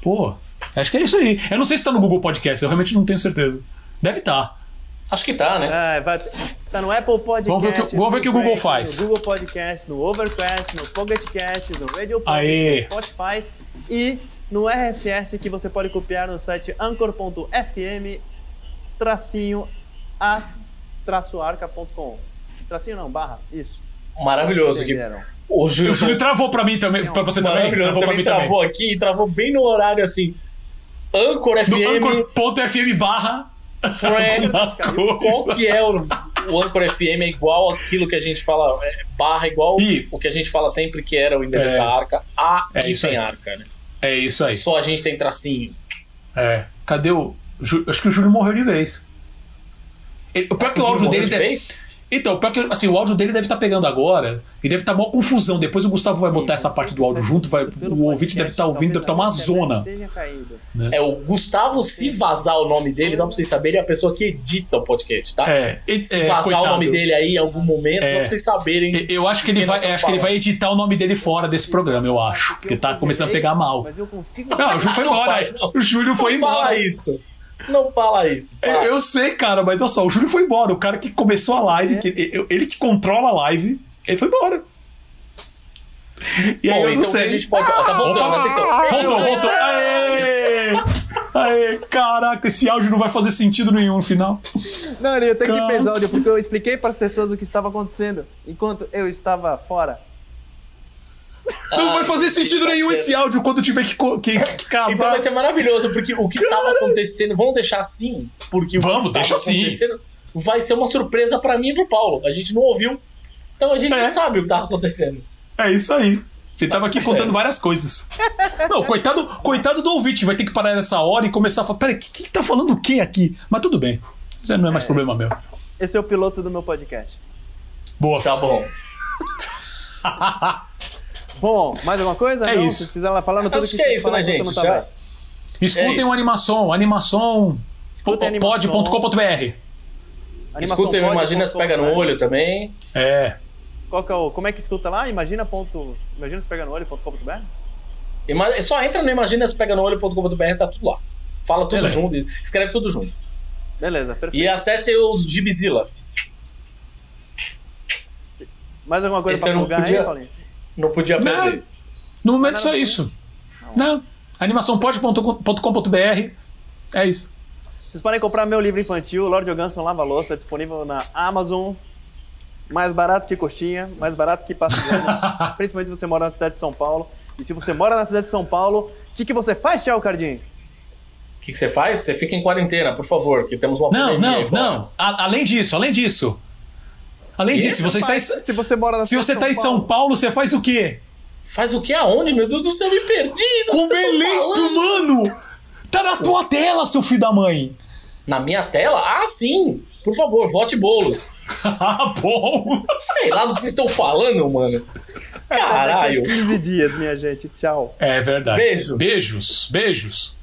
Pô, acho que é isso aí. Eu não sei se tá no Google Podcast, eu realmente não tenho certeza. Deve estar. Acho que tá, né? É, vai, tá no Apple Podcast. Vamos ver o que- vamos ver o que o Google Breaker, faz. No Google Podcast, no Overcast, no Pocket Cast, no Radio Public, Aê. no Spotify e no RSS que você pode copiar no site anchor.fm tracinho a traço arca.com. Tracinho não, barra, isso. Maravilhoso. Que o Júlio, O Júlio travou pra mim também, pra você também. Travou pra Também mim também. travou aqui e travou bem no horário assim. Anchor No FM, Anchor.fm barra. Friend. Qual que é o, o Anchor FM? É igual aquilo que a gente fala, é, barra, igual Ih. o que a gente fala sempre que era o endereço É. da Arca. A É e isso tem aí. Arca, né? É isso aí. Só a gente tem tracinho. É. Cadê o. Acho que o Júlio morreu de vez. Ele- o pior é que o áudio dele de deve. Então, o pior que assim, o áudio dele deve estar pegando agora e deve estar mó confusão. Depois o Gustavo vai botar essa parte do áudio junto, vai, o ouvinte deve estar ouvindo, deve estar uma zona. É o Gustavo, se vazar o nome dele, só pra vocês saberem, é a pessoa que edita o podcast, tá? É, e- Se é, vazar o coitado. nome dele aí em algum momento, só É. pra vocês saberem. Eu acho que ele vai, acho que ele vai editar o nome dele fora desse programa, eu acho. Porque tá começando a pegar mal. Mas eu consigo. Não, o Júlio foi Não embora. vai, não. O Júlio foi Não fala embora. isso. Não fala isso. Eu, para. eu sei, cara, mas olha só, o Júlio foi embora. O cara que começou a live, É. que, ele, ele que controla a live, ele foi embora. E aí Bom, eu não então sei. a gente pode. Ó, tá voltando, Opa. atenção. Voltou, voltou. Aê! Aê, caraca, esse áudio não vai fazer sentido nenhum no final. Não, eu tenho que Cansa. fez áudio porque eu expliquei para as pessoas o que estava acontecendo enquanto eu estava fora. Não Ah, vai fazer sentido tá nenhum esse áudio quando tiver que, que- que Então casar. vai ser maravilhoso, porque o que tava acontecendo. Vamos deixar assim, porque o Vamos, que deixa tava assim. acontecendo vai ser uma surpresa pra mim e pro Paulo. A gente não ouviu. Então a gente É. não sabe o que tava acontecendo. É isso aí. Você tava aqui tudo contando várias coisas. Não, coitado, coitado do ouvinte, vai ter que parar nessa hora e começar a falar: peraí, quem que tá falando o que aqui? Mas tudo bem. Já não é mais problema meu. Esse é o piloto do meu podcast. Boa. Tá bom. Bom, mais alguma coisa? É não? isso. Vocês fizeram falando tudo Acho que que é isso, falar né, gente? Já-. Escutem É o isso. animação, animação. Escutem pode, imagina se pega no olho também. É. Qual que é o, como é que escuta lá? Imagina ponto, imagina se pega no olho.com.br? Ima- Só entra no imagina se pega no olho.com.br, tá tudo lá. Fala tudo Beleza. junto, escreve tudo junto. Beleza, perfeito. E acesse os Gibzilla. Mais alguma coisa Esse pra divulgar podia- aí, Paulinho? Não podia Não. perder. No momento só isso. Não. Animaçãopod.com.br. É isso. Vocês podem comprar meu livro infantil, Lord Johansson Lava Louça, disponível na Amazon. Mais barato que coxinha, mais barato que ônibus, principalmente se você mora na cidade de São Paulo. E se você mora na cidade de São Paulo, o que, que você faz, Tchau, Cardinho? O que, que você faz? Você fica em quarentena, por favor, que temos uma Não, pandemia não, não. A- além disso, além disso. Além E? disso, se você está em, Se você mora na se você está em São Paulo, você faz o quê? Faz o que aonde? Meu Deus do céu, me perdi. Como é lento, mano! Tá na tua tela, seu filho da mãe! Na minha tela? Ah, sim. Por favor, vote bolos. Ah, bom! Sei lá do que vocês estão falando, mano. Caralho. 15 dias, minha gente. Tchau. É verdade. Beijo. Beijos, beijos.